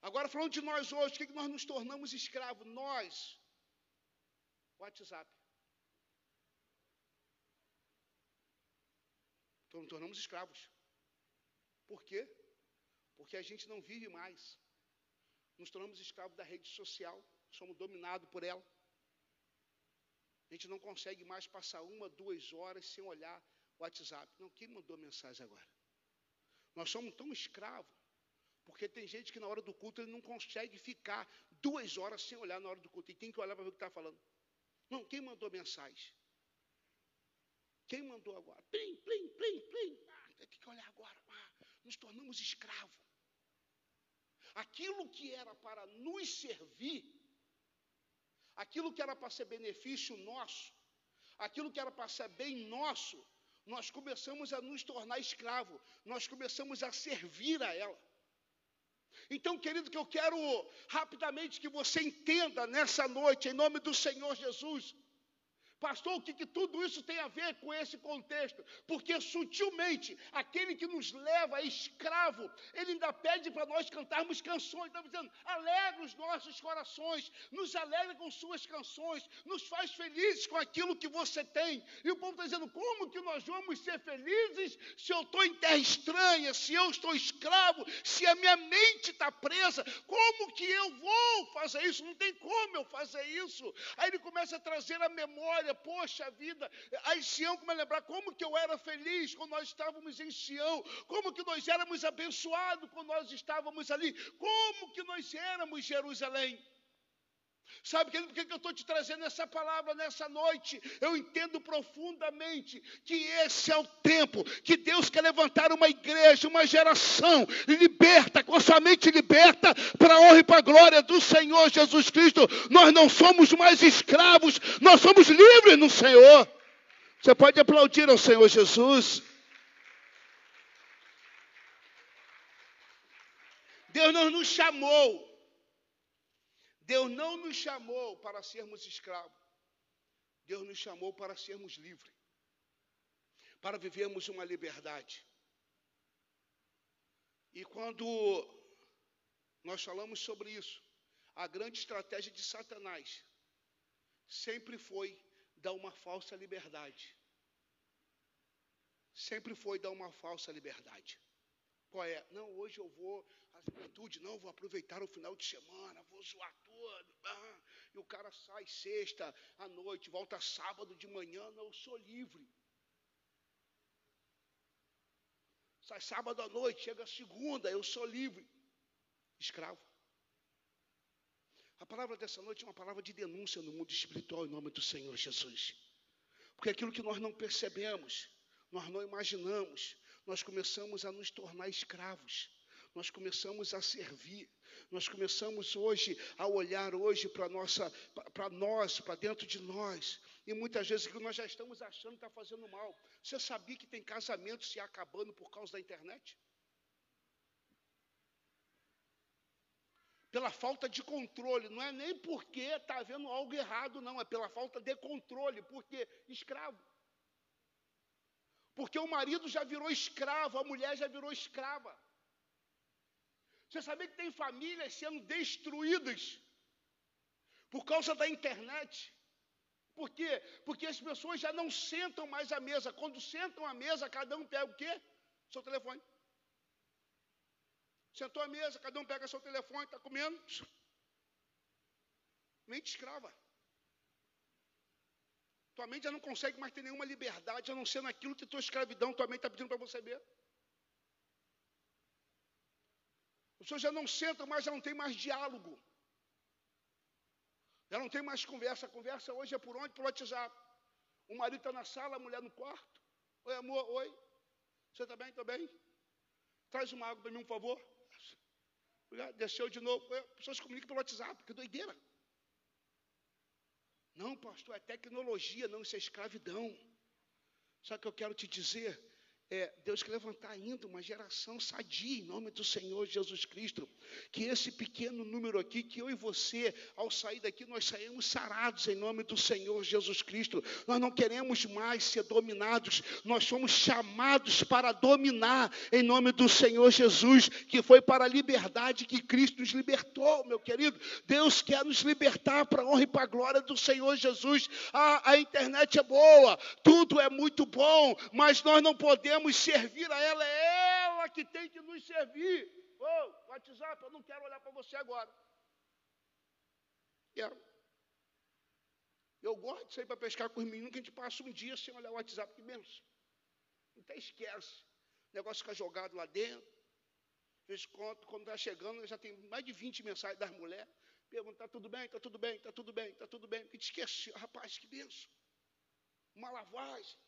Agora, falando de nós hoje, o que, que nós nos tornamos escravos? Nós. WhatsApp. Então, nos tornamos escravos. Por quê? Porque a gente não vive mais. Nos tornamos escravos da rede social. Somos dominados por ela. A gente não consegue mais passar uma, duas horas sem olhar o WhatsApp. Não, quem mandou mensagem agora? Nós somos tão escravos, porque tem gente que na hora do culto ele não consegue ficar duas horas sem olhar na hora do culto. E tem que olhar para ver o que está falando. Não, quem mandou mensagem? Quem mandou agora? Plim, plim, plim, plim. Ah, tem que olhar agora. Ah, nos tornamos escravos. Aquilo que era para nos servir aquilo que era para ser benefício nosso, aquilo que era para ser bem nosso, nós começamos a nos tornar escravo, nós começamos a servir a ela. Então, querido, que eu quero rapidamente que você entenda nessa noite, em nome do Senhor Jesus, Pastor, o que, que, tudo isso tem a ver com esse contexto? Porque sutilmente, aquele que nos leva escravo, ele ainda pede para nós cantarmos canções, está dizendo, alegra os nossos corações, nos alegra com suas canções, nos faz felizes com aquilo que você tem. E o povo está dizendo, como que nós vamos ser felizes se eu estou em terra estranha, se eu estou escravo, se a minha mente está presa? Como que eu vou fazer isso? Não tem como eu fazer isso. Aí ele começa a trazer a memória poxa vida, aí Sião, como é lembrar, como que eu era feliz quando nós estávamos em Sião, como que nós éramos abençoados quando nós estávamos ali, como que nós éramos Jerusalém. Sabe, querido, por que eu estou te trazendo essa palavra nessa noite? Eu entendo profundamente que esse é o tempo que Deus quer levantar uma igreja, uma geração liberta, com sua mente liberta, para a honra e para a glória do Senhor Jesus Cristo. Nós não somos mais escravos, nós somos livres no Senhor. Você pode aplaudir ao Senhor Jesus. Deus não nos chamou Deus não nos chamou para sermos escravos. Deus nos chamou para sermos livres. Para vivermos uma liberdade. E quando nós falamos sobre isso, a grande estratégia de Satanás sempre foi dar uma falsa liberdade. Sempre foi dar uma falsa liberdade. Qual é? Não, hoje eu vou a juventude, não, vou aproveitar o final de semana, vou zoar tudo. Ah, e o cara sai sexta à noite, volta sábado de manhã, não, eu sou livre. Sai sábado à noite, chega segunda, eu sou livre. Escravo. A palavra dessa noite é uma palavra de denúncia no mundo espiritual em nome do Senhor Jesus. Porque aquilo que nós não percebemos, nós não imaginamos, nós começamos a nos tornar escravos nós começamos a servir, nós começamos hoje a olhar hoje para nossa, para nós, para dentro de nós, e muitas vezes que nós já estamos achando que está fazendo mal. Você sabia que tem casamento se acabando por causa da internet? Pela falta de controle, não é nem porque está havendo algo errado, não, é pela falta de controle, porque escravo. Porque o marido já virou escravo, a mulher já virou escrava. Você sabia que tem famílias sendo destruídas por causa da internet? Por quê? Porque as pessoas já não sentam mais à mesa. Quando sentam à mesa, cada um pega o quê? Seu telefone. Sentou à mesa, cada um pega seu telefone, está comendo. Mente escrava. Tua mente já não consegue mais ter nenhuma liberdade, a não ser naquilo que tua escravidão, tua mente está pedindo para você ver. As pessoas já não sentam mais, já não tem mais diálogo. Já não tem mais conversa. A conversa hoje é por onde? Pelo WhatsApp. O marido está na sala, a mulher no quarto. Oi, amor, oi. Você está bem? Está bem? Traz uma água para mim, por favor. Desceu de novo. As pessoas comunicam pelo WhatsApp, que doideira. Não, pastor, é tecnologia, não, isso é escravidão. Só que eu quero te dizer é, Deus quer levantar ainda uma geração sadia em nome do Senhor Jesus Cristo. Que esse pequeno número aqui, que eu e você, ao sair daqui, nós saímos sarados em nome do Senhor Jesus Cristo. Nós não queremos mais ser dominados, nós somos chamados para dominar em nome do Senhor Jesus, que foi para a liberdade que Cristo nos libertou, meu querido. Deus quer nos libertar para a honra e para a glória do Senhor Jesus. A, a internet é boa, tudo é muito bom, mas nós não podemos devemos servir a ela, é ela que tem que nos servir. Ô, oh, WhatsApp, eu não quero olhar para você agora. Quero. Eu gosto de sair para pescar com os meninos, que a gente passa um dia sem olhar o WhatsApp, que benção. Até esquece. O negócio fica jogado lá dentro. Às vezes, quando está chegando, já tem mais de 20 mensagens das mulheres. Pergunta, está tudo bem, está tudo bem, está tudo bem, está tudo bem. Porque te esquece, rapaz, que benção. Uma lavagem.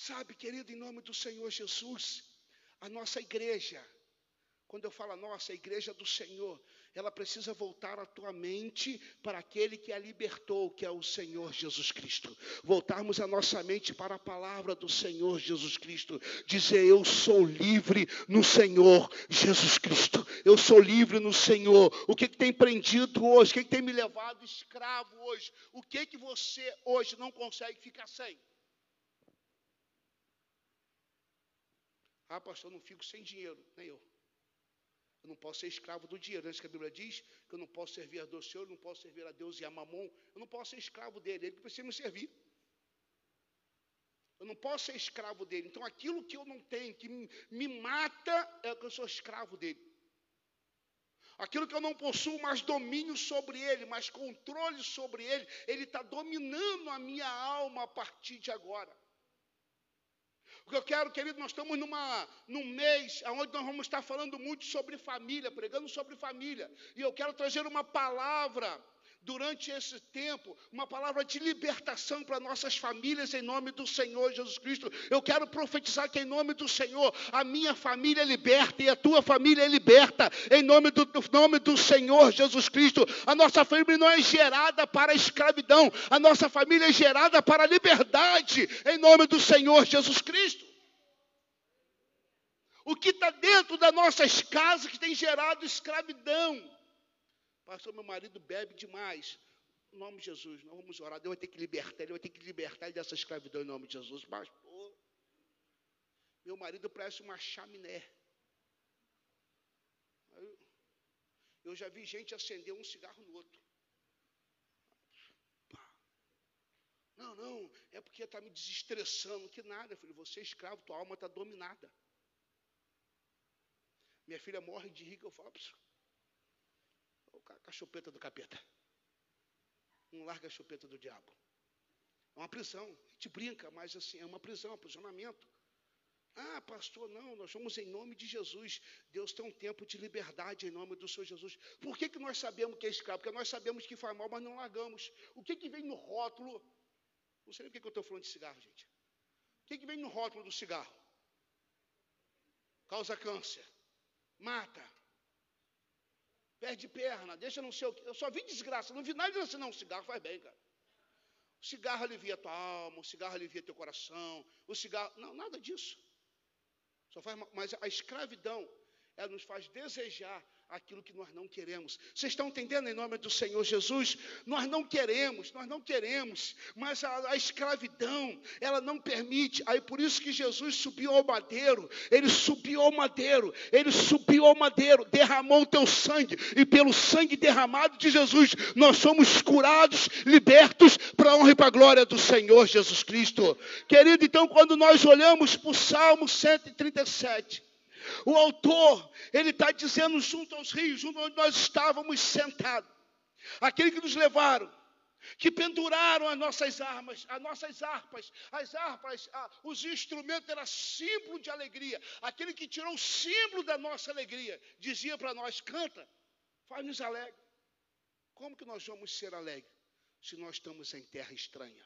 Sabe, querido, em nome do Senhor Jesus, a nossa igreja, quando eu falo a nossa, a igreja do Senhor, ela precisa voltar a tua mente para aquele que a libertou, que é o Senhor Jesus Cristo. Voltarmos a nossa mente para a palavra do Senhor Jesus Cristo. Dizer: Eu sou livre no Senhor Jesus Cristo. Eu sou livre no Senhor. O que, que tem prendido hoje? O que, que tem me levado escravo hoje? O que, que você hoje não consegue ficar sem? Ah, pastor, não fico sem dinheiro. Nem eu. Eu não posso ser escravo do dinheiro. Antes que a Bíblia diz que eu não posso servir a Deus Senhor, eu não posso servir a Deus e a Mamon. Eu não posso ser escravo dele. Ele precisa me servir. Eu não posso ser escravo dele. Então, aquilo que eu não tenho, que me mata, é que eu sou escravo dele. Aquilo que eu não possuo mais domínio sobre ele, mais controle sobre ele, ele está dominando a minha alma a partir de agora. O que eu quero, querido, nós estamos numa, num mês onde nós vamos estar falando muito sobre família, pregando sobre família. E eu quero trazer uma palavra durante esse tempo, uma palavra de libertação para nossas famílias em nome do Senhor Jesus Cristo. Eu quero profetizar que em nome do Senhor a minha família é liberta e a tua família é liberta em nome do, nome do Senhor Jesus Cristo. A nossa família não é gerada para a escravidão, a nossa família é gerada para a liberdade em nome do Senhor Jesus Cristo. O que está dentro das nossas casas que tem gerado escravidão? Pastor, meu marido bebe demais. Em nome de Jesus, nós vamos orar. Deus vai ter que libertar, ele vai ter que libertar ele dessa escravidão em nome de Jesus. Pastor, meu marido parece uma chaminé. Eu já vi gente acender um cigarro no outro. Não, não, é porque está me desestressando. Que nada, filho. Você é escravo, tua alma está dominada. Minha filha morre de que eu falo, a chupeta do capeta. Não larga a chupeta do diabo. É uma prisão. A gente brinca, mas assim, é uma prisão, um aprisionamento. Ah, pastor, não, nós vamos em nome de Jesus. Deus tem um tempo de liberdade em nome do Senhor Jesus. Por que, que nós sabemos que é escravo? Porque nós sabemos que faz mal, mas não largamos. O que, que vem no rótulo? Não sei nem por que eu estou falando de cigarro, gente. O que, que vem no rótulo do cigarro? Causa câncer, mata, perde perna, deixa não sei o que. Eu só vi desgraça, não vi nada disso, não. Cigarro faz bem, cara. O cigarro alivia tua alma, o cigarro alivia teu coração, o cigarro. Não, nada disso. Só faz, mas a escravidão, ela nos faz desejar aquilo que nós não queremos. Vocês estão entendendo em nome do Senhor Jesus? Nós não queremos, nós não queremos, mas a, a, escravidão, ela não permite. Aí por isso que Jesus subiu ao madeiro, ele subiu ao madeiro, ele subiu ao madeiro, derramou o teu sangue, e pelo sangue derramado de Jesus, nós somos curados, libertos para a honra e para a glória do Senhor Jesus Cristo. Querido, então, quando nós olhamos para o Salmo 137, o autor, ele está dizendo junto aos rios, junto onde nós estávamos sentados. Aquele que nos levaram, que penduraram as nossas armas, as nossas harpas, as harpas, ah, os instrumentos eram símbolo de alegria. Aquele que tirou o símbolo da nossa alegria, dizia para nós: canta, faz-nos alegre. Como que nós vamos ser alegres se nós estamos em terra estranha?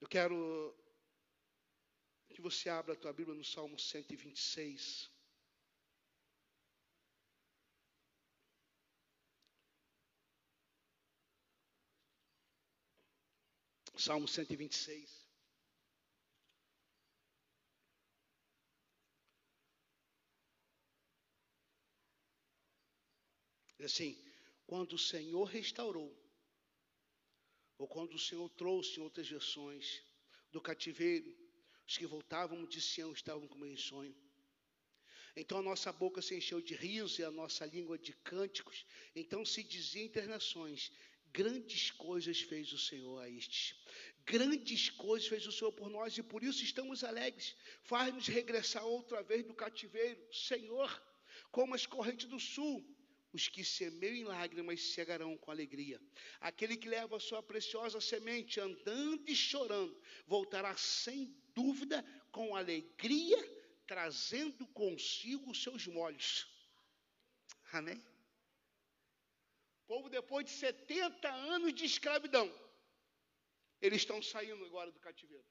Eu quero que você abra a tua Bíblia no Salmo 126. Salmo 126. Diz assim: quando o Senhor restaurou, ou quando o Senhor trouxe, em outras versões, do cativeiro, os que voltavam de Sião estavam como em sonho. Então a nossa boca se encheu de riso e a nossa língua de cânticos. Então se dizia entre nações: grandes coisas fez o Senhor a estes. Grandes coisas fez o Senhor por nós e por isso estamos alegres. Faz-nos regressar outra vez do cativeiro, Senhor, como as correntes do sul. Os que semeiam em lágrimas cegarão com alegria. Aquele que leva a sua preciosa semente andando e chorando, voltará sem dúvida, com alegria, trazendo consigo os seus molhos. Amém? O povo, depois de 70 anos de escravidão, eles estão saindo agora do cativeiro.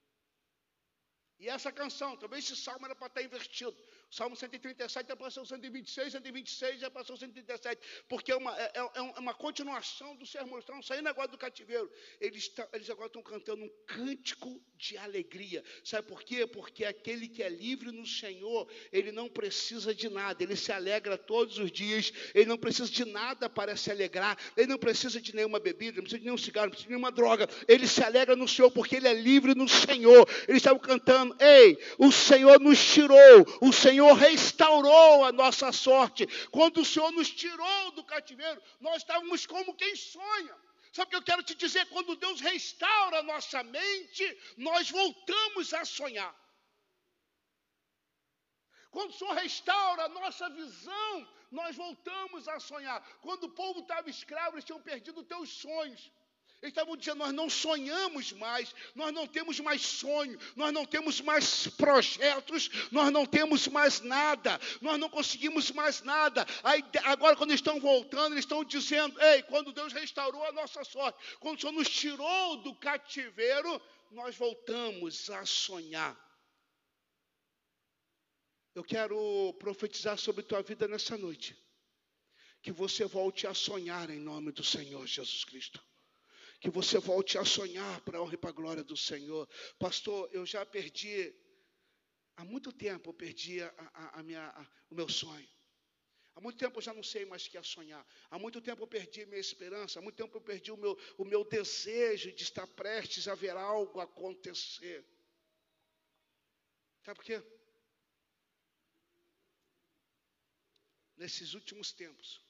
E essa canção, talvez esse salmo era para estar invertido. Salmo 137 já passou 126, 126 já passou 137, porque é uma, é, é, é uma continuação do sermão. Estão saindo agora do cativeiro. Eles, eles agora estão cantando um cântico de alegria. Sabe por quê? Porque aquele que é livre no Senhor, ele não precisa de nada, ele se alegra todos os dias, ele não precisa de nada para se alegrar, ele não precisa de nenhuma bebida, não precisa de nenhum cigarro, não precisa de nenhuma droga, ele se alegra no Senhor, porque ele é livre no Senhor. Eles estavam cantando: Ei, o Senhor nos tirou, o Senhor Senhor restaurou a nossa sorte. Quando o Senhor nos tirou do cativeiro, nós estávamos como quem sonha. Sabe o que eu quero te dizer? Quando Deus restaura a nossa mente, nós voltamos a sonhar. Quando o Senhor restaura a nossa visão, nós voltamos a sonhar. Quando o povo estava escravo, eles tinham perdido os teus sonhos. Eles estavam dizendo: nós não sonhamos mais, nós não temos mais sonho, nós não temos mais projetos, nós não temos mais nada, nós não conseguimos mais nada. Aí, agora, quando estão voltando, eles estão dizendo: ei, quando Deus restaurou a nossa sorte, quando o Senhor nos tirou do cativeiro, nós voltamos a sonhar. Eu quero profetizar sobre tua vida nessa noite. Que você volte a sonhar em nome do Senhor Jesus Cristo que você volte a sonhar para a honra e para a glória do Senhor. Pastor, eu já perdi, há muito tempo eu perdi a, a, a minha, a, o meu sonho. Há muito tempo eu já não sei mais o que é sonhar. Há muito tempo eu perdi minha esperança. Há muito tempo eu perdi o meu, o meu desejo de estar prestes a ver algo acontecer. Sabe por quê? Nesses últimos tempos,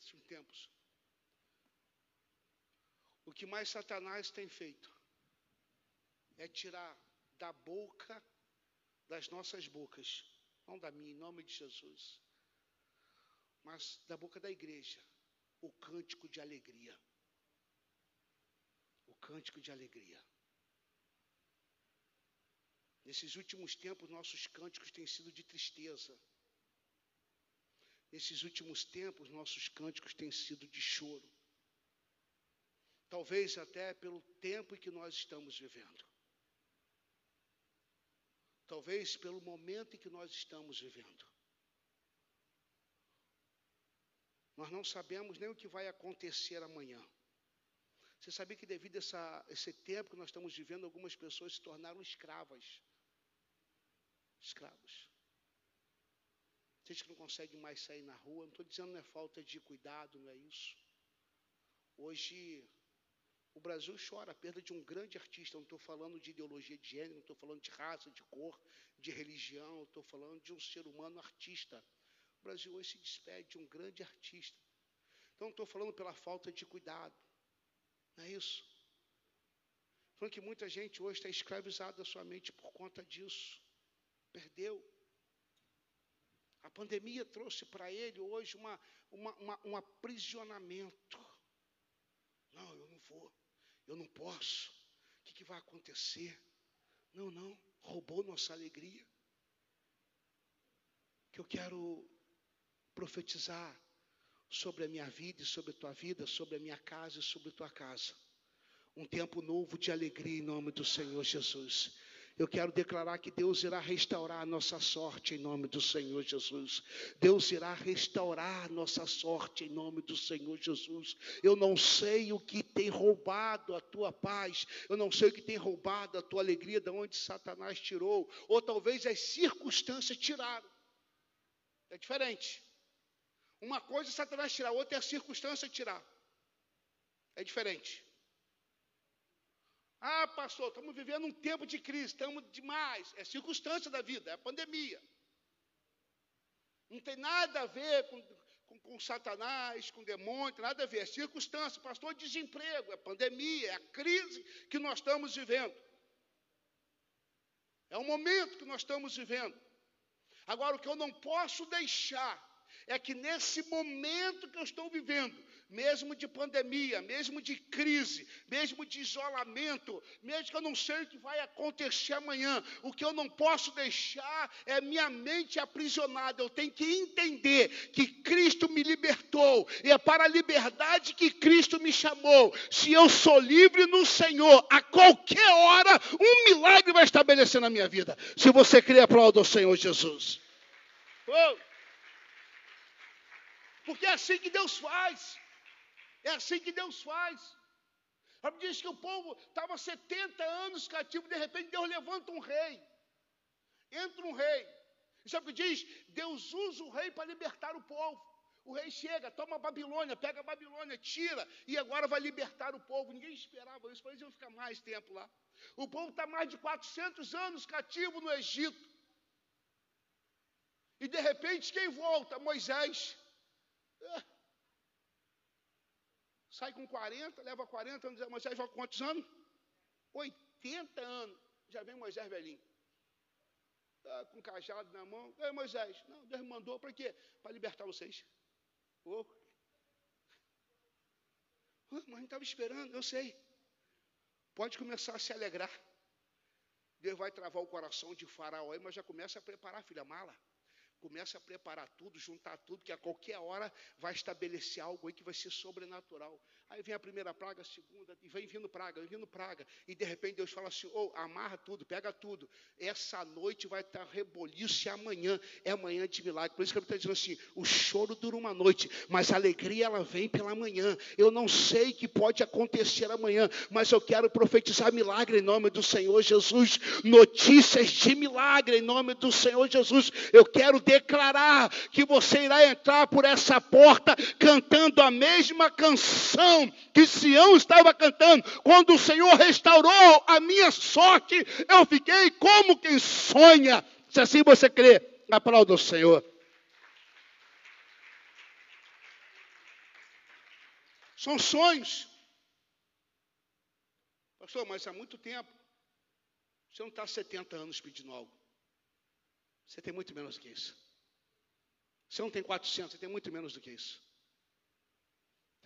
últimos tempos, que mais Satanás tem feito é tirar da boca das nossas bocas, não da minha, em nome de Jesus, mas da boca da igreja, o cântico de alegria. O cântico de alegria. Nesses últimos tempos, nossos cânticos têm sido de tristeza. Nesses últimos tempos, nossos cânticos têm sido de choro. Talvez até pelo tempo em que nós estamos vivendo. Talvez pelo momento em que nós estamos vivendo. Nós não sabemos nem o que vai acontecer amanhã. Você sabia que devido a essa, esse tempo que nós estamos vivendo, algumas pessoas se tornaram escravas. Escravos. Gente que não consegue mais sair na rua, não estou dizendo não é falta de cuidado, não é isso. Hoje o Brasil chora a perda de um grande artista. Não estou falando de ideologia de gênero, não estou falando de raça, de cor, de religião, estou falando de um ser humano artista. O Brasil hoje se despede de um grande artista. Então, não estou falando pela falta de cuidado. Não é isso. Falando que muita gente hoje está escravizada somente por conta disso. Perdeu. A pandemia trouxe para ele hoje uma, uma, uma, um aprisionamento. Não, eu não vou eu não posso, o que, que vai acontecer? Não, não, roubou nossa alegria. Que eu quero profetizar sobre a minha vida e sobre a tua vida, sobre a minha casa e sobre a tua casa. Um tempo novo de alegria em nome do Senhor Jesus. Eu quero declarar que Deus irá restaurar a nossa sorte em nome do Senhor Jesus. Deus irá restaurar a nossa sorte em nome do Senhor Jesus. Eu não sei o que tem roubado a tua paz, eu não sei o que tem roubado a tua alegria, de onde Satanás tirou, ou talvez as circunstâncias tiraram. É diferente. Uma coisa é Satanás tirar, outra é a circunstância tirar. É diferente. Ah, pastor, estamos vivendo um tempo de crise, estamos demais. É circunstância da vida, é pandemia. Não tem nada a ver com, com, com Satanás, com demônio, nada a ver. É circunstância, pastor, desemprego, é pandemia, é a crise que nós estamos vivendo. É o momento que nós estamos vivendo. Agora, o que eu não posso deixar é que nesse momento que eu estou vivendo, mesmo de pandemia, mesmo de crise, mesmo de isolamento, mesmo que eu não sei o que vai acontecer amanhã, o que eu não posso deixar é minha mente aprisionada. Eu tenho que entender que Cristo me libertou e é para a liberdade que Cristo me chamou. Se eu sou livre no Senhor, a qualquer hora, um milagre vai estabelecer na minha vida. Se você crê, aplauda o Senhor Jesus. Oh. Porque é assim que Deus faz. É assim que Deus faz. A Bíblia diz que o povo estava 70 anos cativo, de repente Deus levanta um rei. Entra um rei. E sabe o que diz? Deus usa o rei para libertar o povo. O rei chega, toma a Babilônia, pega a Babilônia, tira, e agora vai libertar o povo. Ninguém esperava isso, eles iam ficar mais tempo lá. O povo está mais de 400 anos cativo no Egito. E de repente, quem volta? Moisés. É. Sai com 40, leva 40 anos. Moisés com quantos anos? 80 anos. Já vem Moisés velhinho. Tá com cajado na mão. Ei, Moisés. Não, Deus me mandou para quê? Para libertar vocês. Oh. mas a gente estava esperando, eu sei. Pode começar a se alegrar. Deus vai travar o coração de Faraó, mas já começa a preparar, filha mala. Começa a preparar tudo, juntar tudo, que a qualquer hora vai estabelecer algo aí que vai ser sobrenatural. Aí vem a primeira praga, a segunda, e vem vindo praga, vem vindo praga. E de repente Deus fala assim: oh, amarra tudo, pega tudo. Essa noite vai estar reboliço e amanhã é amanhã de milagre. Por isso que ele está dizendo assim: o choro dura uma noite, mas a alegria ela vem pela manhã. Eu não sei o que pode acontecer amanhã, mas eu quero profetizar milagre em nome do Senhor Jesus. Notícias de milagre em nome do Senhor Jesus. Eu quero declarar que você irá entrar por essa porta cantando a mesma canção que Sião estava cantando. Quando o Senhor restaurou a minha sorte, eu fiquei como quem sonha. Se assim você crê, aplauda o Senhor. São sonhos. Pastor, mas há muito tempo. Você não está há 70 anos pedindo algo. Você tem muito menos do que isso. Você não tem 400, você tem muito menos do que isso.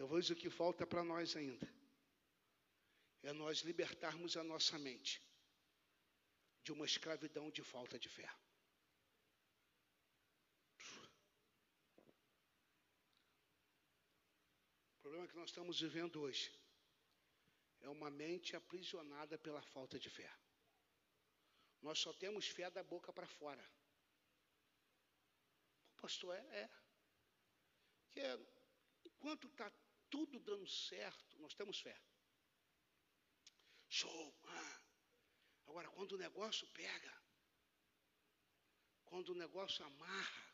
Talvez o que falta para nós ainda é nós libertarmos a nossa mente de uma escravidão de falta de fé. O problema que nós estamos vivendo hoje é uma mente aprisionada pela falta de fé. Nós só temos fé da boca para fora. Pastor, é, é. Que é, enquanto está tudo dando certo, nós temos fé. Show! Ah. Agora, quando o negócio pega, quando o negócio amarra,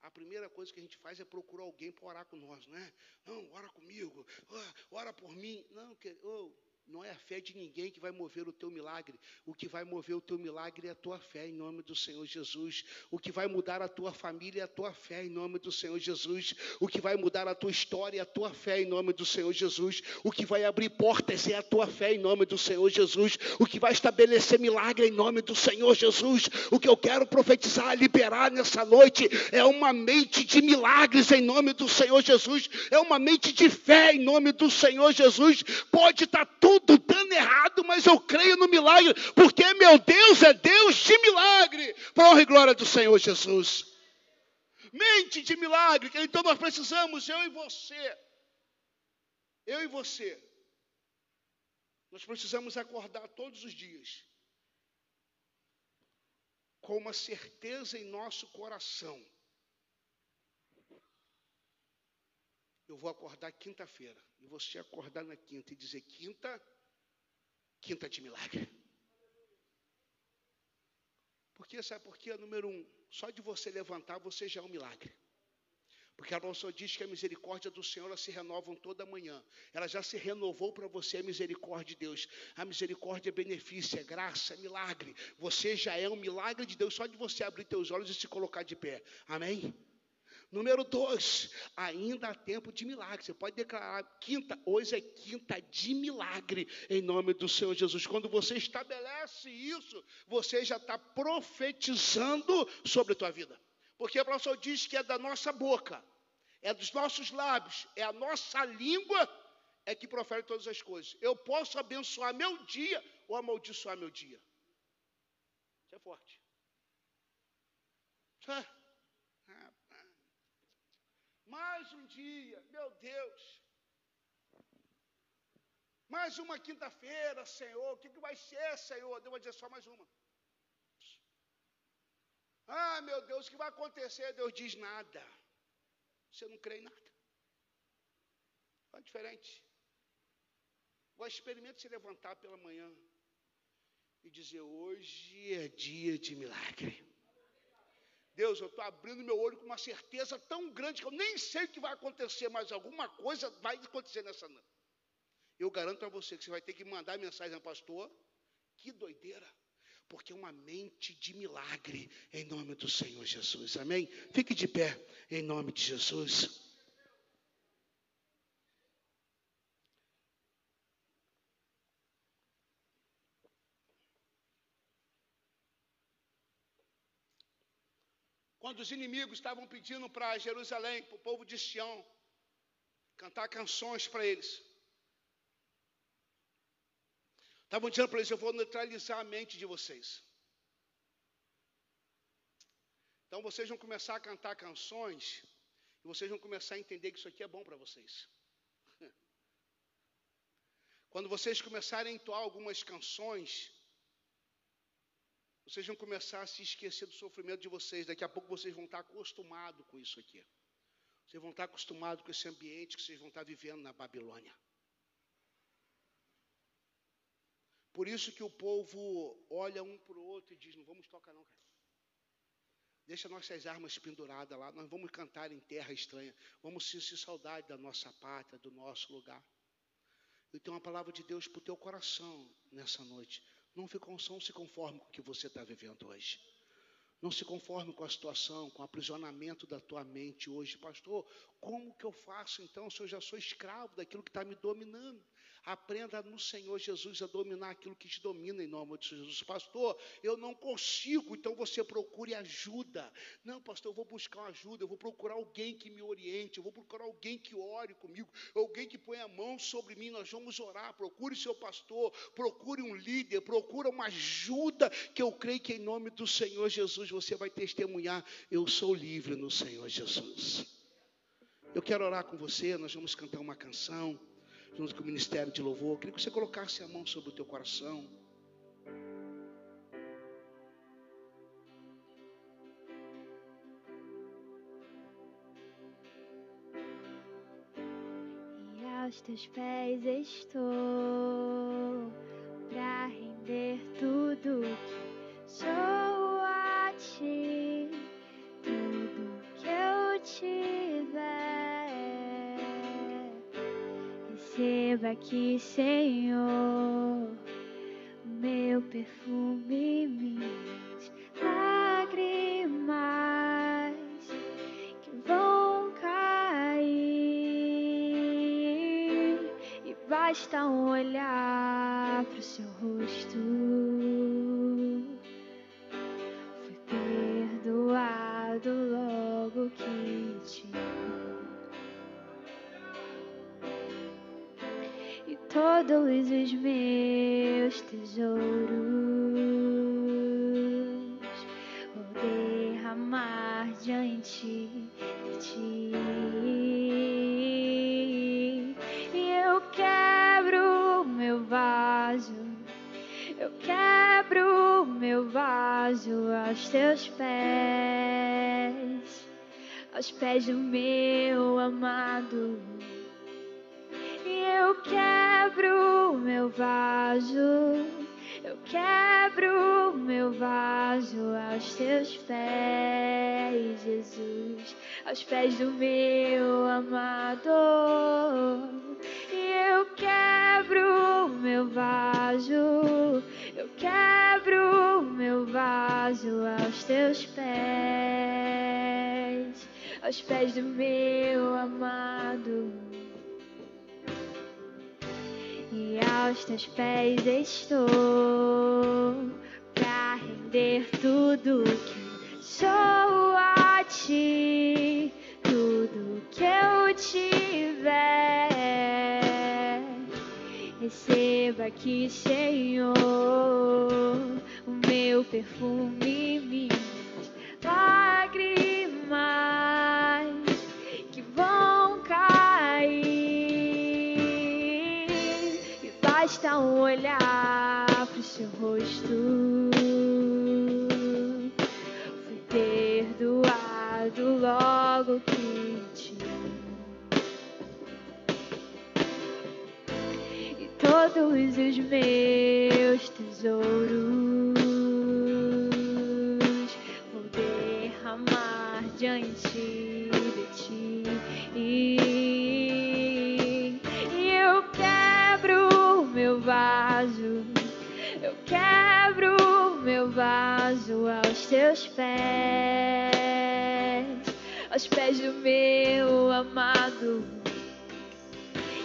a primeira coisa que a gente faz é procurar alguém para orar com nós, não é? Não, ora comigo, oh, ora por mim. Não, que, oh, não é a fé de ninguém que vai mover o teu milagre. O que vai mover o teu milagre é a tua fé em nome do Senhor Jesus. O que vai mudar a tua família é a tua fé em nome do Senhor Jesus. O que vai mudar a tua história é a tua fé em nome do Senhor Jesus. O que vai abrir portas é a tua fé em nome do Senhor Jesus. O que vai estabelecer milagre em nome do Senhor Jesus. O que eu quero profetizar, liberar nessa noite é uma mente de milagres em nome do Senhor Jesus. É uma mente de fé em nome do Senhor Jesus. Pode estar tudo tudo dando errado, mas eu creio no milagre, porque meu Deus é Deus de milagre, para honra e glória do Senhor Jesus. Mente de milagre, então nós precisamos, eu e você, eu e você, nós precisamos acordar todos os dias com uma certeza em nosso coração. Eu vou acordar quinta-feira e você acordar na quinta e dizer quinta, quinta de milagre. Porque sabe por quê? Número um, só de você levantar você já é um milagre. Porque a nossa diz que a misericórdia do Senhor se renovam toda manhã. Ela já se renovou para você a misericórdia de Deus. A misericórdia é benefício, é graça, é milagre. Você já é um milagre de Deus só de você abrir teus olhos e se colocar de pé. Amém? Número dois, ainda há tempo de milagre. Você pode declarar quinta, hoje é quinta de milagre, em nome do Senhor Jesus. Quando você estabelece isso, você já está profetizando sobre a tua vida. Porque o professor diz que é da nossa boca, É dos nossos lábios, é a nossa língua é que profere todas as coisas. Eu posso abençoar meu dia ou amaldiçoar meu dia. Isso é forte. Mais um dia, meu Deus. Mais uma quinta-feira, Senhor. O que, que vai ser, Senhor? Deus vai dizer só mais uma. Ah, meu Deus, o que vai acontecer? Deus diz nada. Você não crê em nada. É diferente. Agora experimente se levantar pela manhã e dizer: hoje é dia de milagre. Deus, eu estou abrindo meu olho com uma certeza tão grande que eu nem sei o que vai acontecer, mas alguma coisa vai acontecer nessa noite. Eu garanto a você que você vai ter que mandar mensagem ao pastor. Que doideira! Porque é uma mente de milagre em nome do Senhor Jesus. Amém? Fique de pé em nome de Jesus. Quando os inimigos estavam pedindo para Jerusalém, para o povo de Sião, cantar canções para eles. Estavam dizendo para eles: Eu vou neutralizar a mente de vocês. Então vocês vão começar a cantar canções e vocês vão começar a entender que isso aqui é bom para vocês. Quando vocês começarem a entoar algumas canções, vocês vão começar a se esquecer do sofrimento de vocês. Daqui a pouco vocês vão estar acostumados com isso aqui. Vocês vão estar acostumados com esse ambiente que vocês vão estar vivendo na Babilônia. Por isso que o povo olha um para o outro e diz: Não vamos tocar, não, cara. Deixa nossas armas penduradas lá. Nós vamos cantar em terra estranha. Vamos sentir saudade da nossa pátria, do nosso lugar. Eu tenho uma palavra de Deus para o teu coração nessa noite. Não, se conforme com o que você está vivendo hoje. Não se conforme com a situação, com o aprisionamento da tua mente hoje. Pastor, como que eu faço então se eu já sou escravo daquilo que está me dominando? Aprenda no Senhor Jesus a dominar aquilo que te domina em nome de Jesus. Pastor, eu não consigo, então você procure ajuda. Não, pastor, eu vou buscar ajuda, eu vou procurar alguém que me oriente, eu vou procurar alguém que ore comigo, alguém que ponha a mão sobre mim, nós vamos orar. Procure seu pastor, procure um líder, procure uma ajuda, que eu creio que em nome do Senhor Jesus você vai testemunhar. Eu sou livre no Senhor Jesus. Eu quero orar com você, nós vamos cantar uma canção junto com o Ministério de Louvor. Eu queria que você colocasse a mão sobre o teu coração. E aos teus pés estou para render tudo que sou Receba aqui, Senhor, meu perfume, minhas lágrimas que vão cair e basta olhar para o seu rosto. Todos os meus tesouros vou derramar diante de ti. E eu quebro meu vaso, eu quebro meu vaso aos teus pés, aos pés do meu amado eu quebro meu vaso, eu quebro meu vaso aos teus pés, Jesus, aos pés do meu amado. E eu quebro meu vaso, eu quebro meu vaso aos teus pés, aos pés do meu amado. Aos teus pés estou para render tudo que sou a ti, tudo que eu tiver. Receba aqui, Senhor, o meu perfume, minhas lágrimas olhar pro seu rosto. Fui perdoado logo que te e todos os meus tesouros vou derramar diante vaso aos teus pés aos pés do meu amado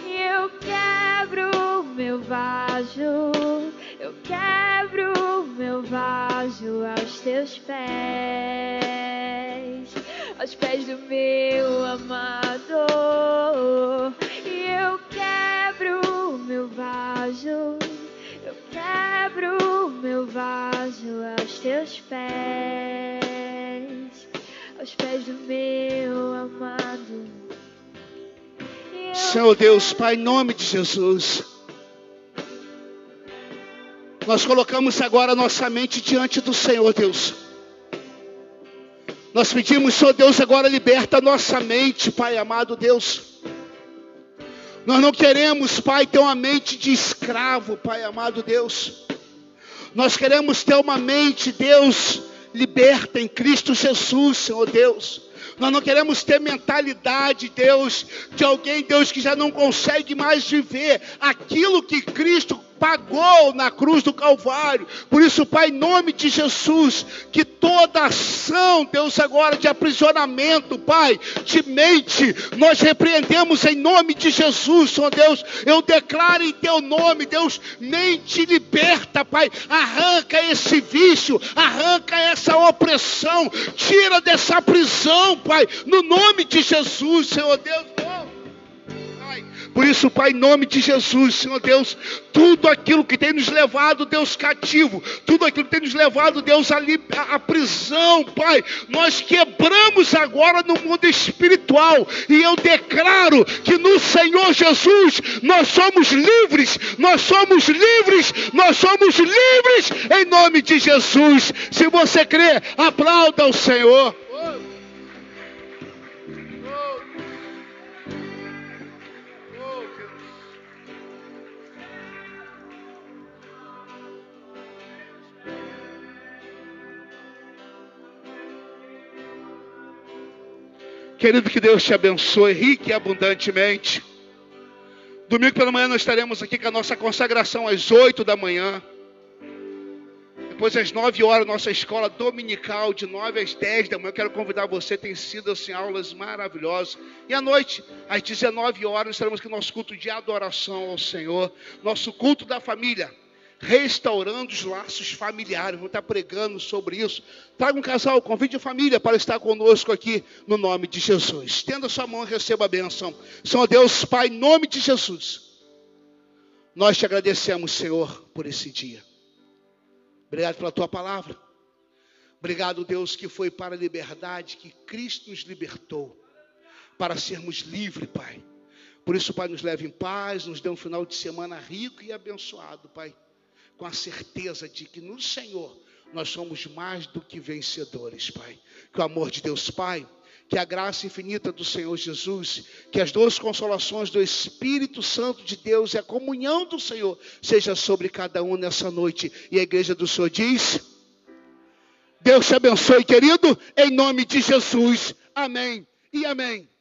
e eu quebro meu vaso, eu quebro meu vaso aos teus pés, aos pés do meu amado. E eu quebro meu vaso, eu quebro vaso aos teus pés, aos pés do meu amado. Senhor Deus, Pai, em nome de Jesus. Nós colocamos agora nossa mente diante do Senhor, Deus. Nós pedimos, Senhor Deus, agora liberta a nossa mente, Pai amado Deus. Nós não queremos, Pai, ter uma mente de escravo, Pai amado Deus. Nós queremos ter uma mente, Deus, liberta em Cristo Jesus, Senhor Deus. Nós não queremos ter mentalidade, Deus, de alguém, Deus, que já não consegue mais viver aquilo que Cristo pagou na cruz do Calvário. Por isso, Pai, em nome de Jesus, que toda ação, Deus, agora de aprisionamento, Pai, de mente, nós repreendemos em nome de Jesus, Senhor Deus. Eu declaro em Teu nome, Deus, mente liberta, Pai. Arranca esse vício, arranca essa opressão, tira dessa prisão, Pai, no nome de Jesus, Senhor Deus. Por isso, Pai, em nome de Jesus, Senhor Deus, tudo aquilo que tem nos levado, Deus, cativo, tudo aquilo que tem nos levado, Deus, ali à prisão, Pai, nós quebramos agora no mundo espiritual, e eu declaro que no Senhor Jesus nós somos livres, nós somos livres, nós somos livres em nome de Jesus. Se você crê, aplauda o Senhor. Querido, que Deus te abençoe rique e abundantemente. Domingo pela manhã nós estaremos aqui com a nossa consagração às 8 da manhã. Depois às 9 horas, nossa escola dominical, de 9 às 10 da manhã. Eu quero convidar você, tem sido assim, aulas maravilhosas. E à noite, às 19 horas, estaremos aqui no nosso culto de adoração ao Senhor. Nosso culto da família restaurando os laços familiares. Vamos estar pregando sobre isso. Traga um casal, convide a família para estar conosco aqui no nome de Jesus. Estenda sua mão e receba a bênção. Senhor Deus, Pai, em nome de Jesus. Nós te agradecemos, Senhor, por esse dia. Obrigado pela tua palavra. Obrigado, Deus, que foi para a liberdade que Cristo nos libertou. Para sermos livres, Pai. Por isso, Pai, nos leve em paz, nos dê um final de semana rico e abençoado, Pai com a certeza de que no Senhor nós somos mais do que vencedores, Pai. Que o amor de Deus, Pai, que a graça infinita do Senhor Jesus, que as duas consolações do Espírito Santo de Deus e a comunhão do Senhor seja sobre cada um nessa noite. E a igreja do Senhor diz: Deus te abençoe, querido, em nome de Jesus. Amém e amém.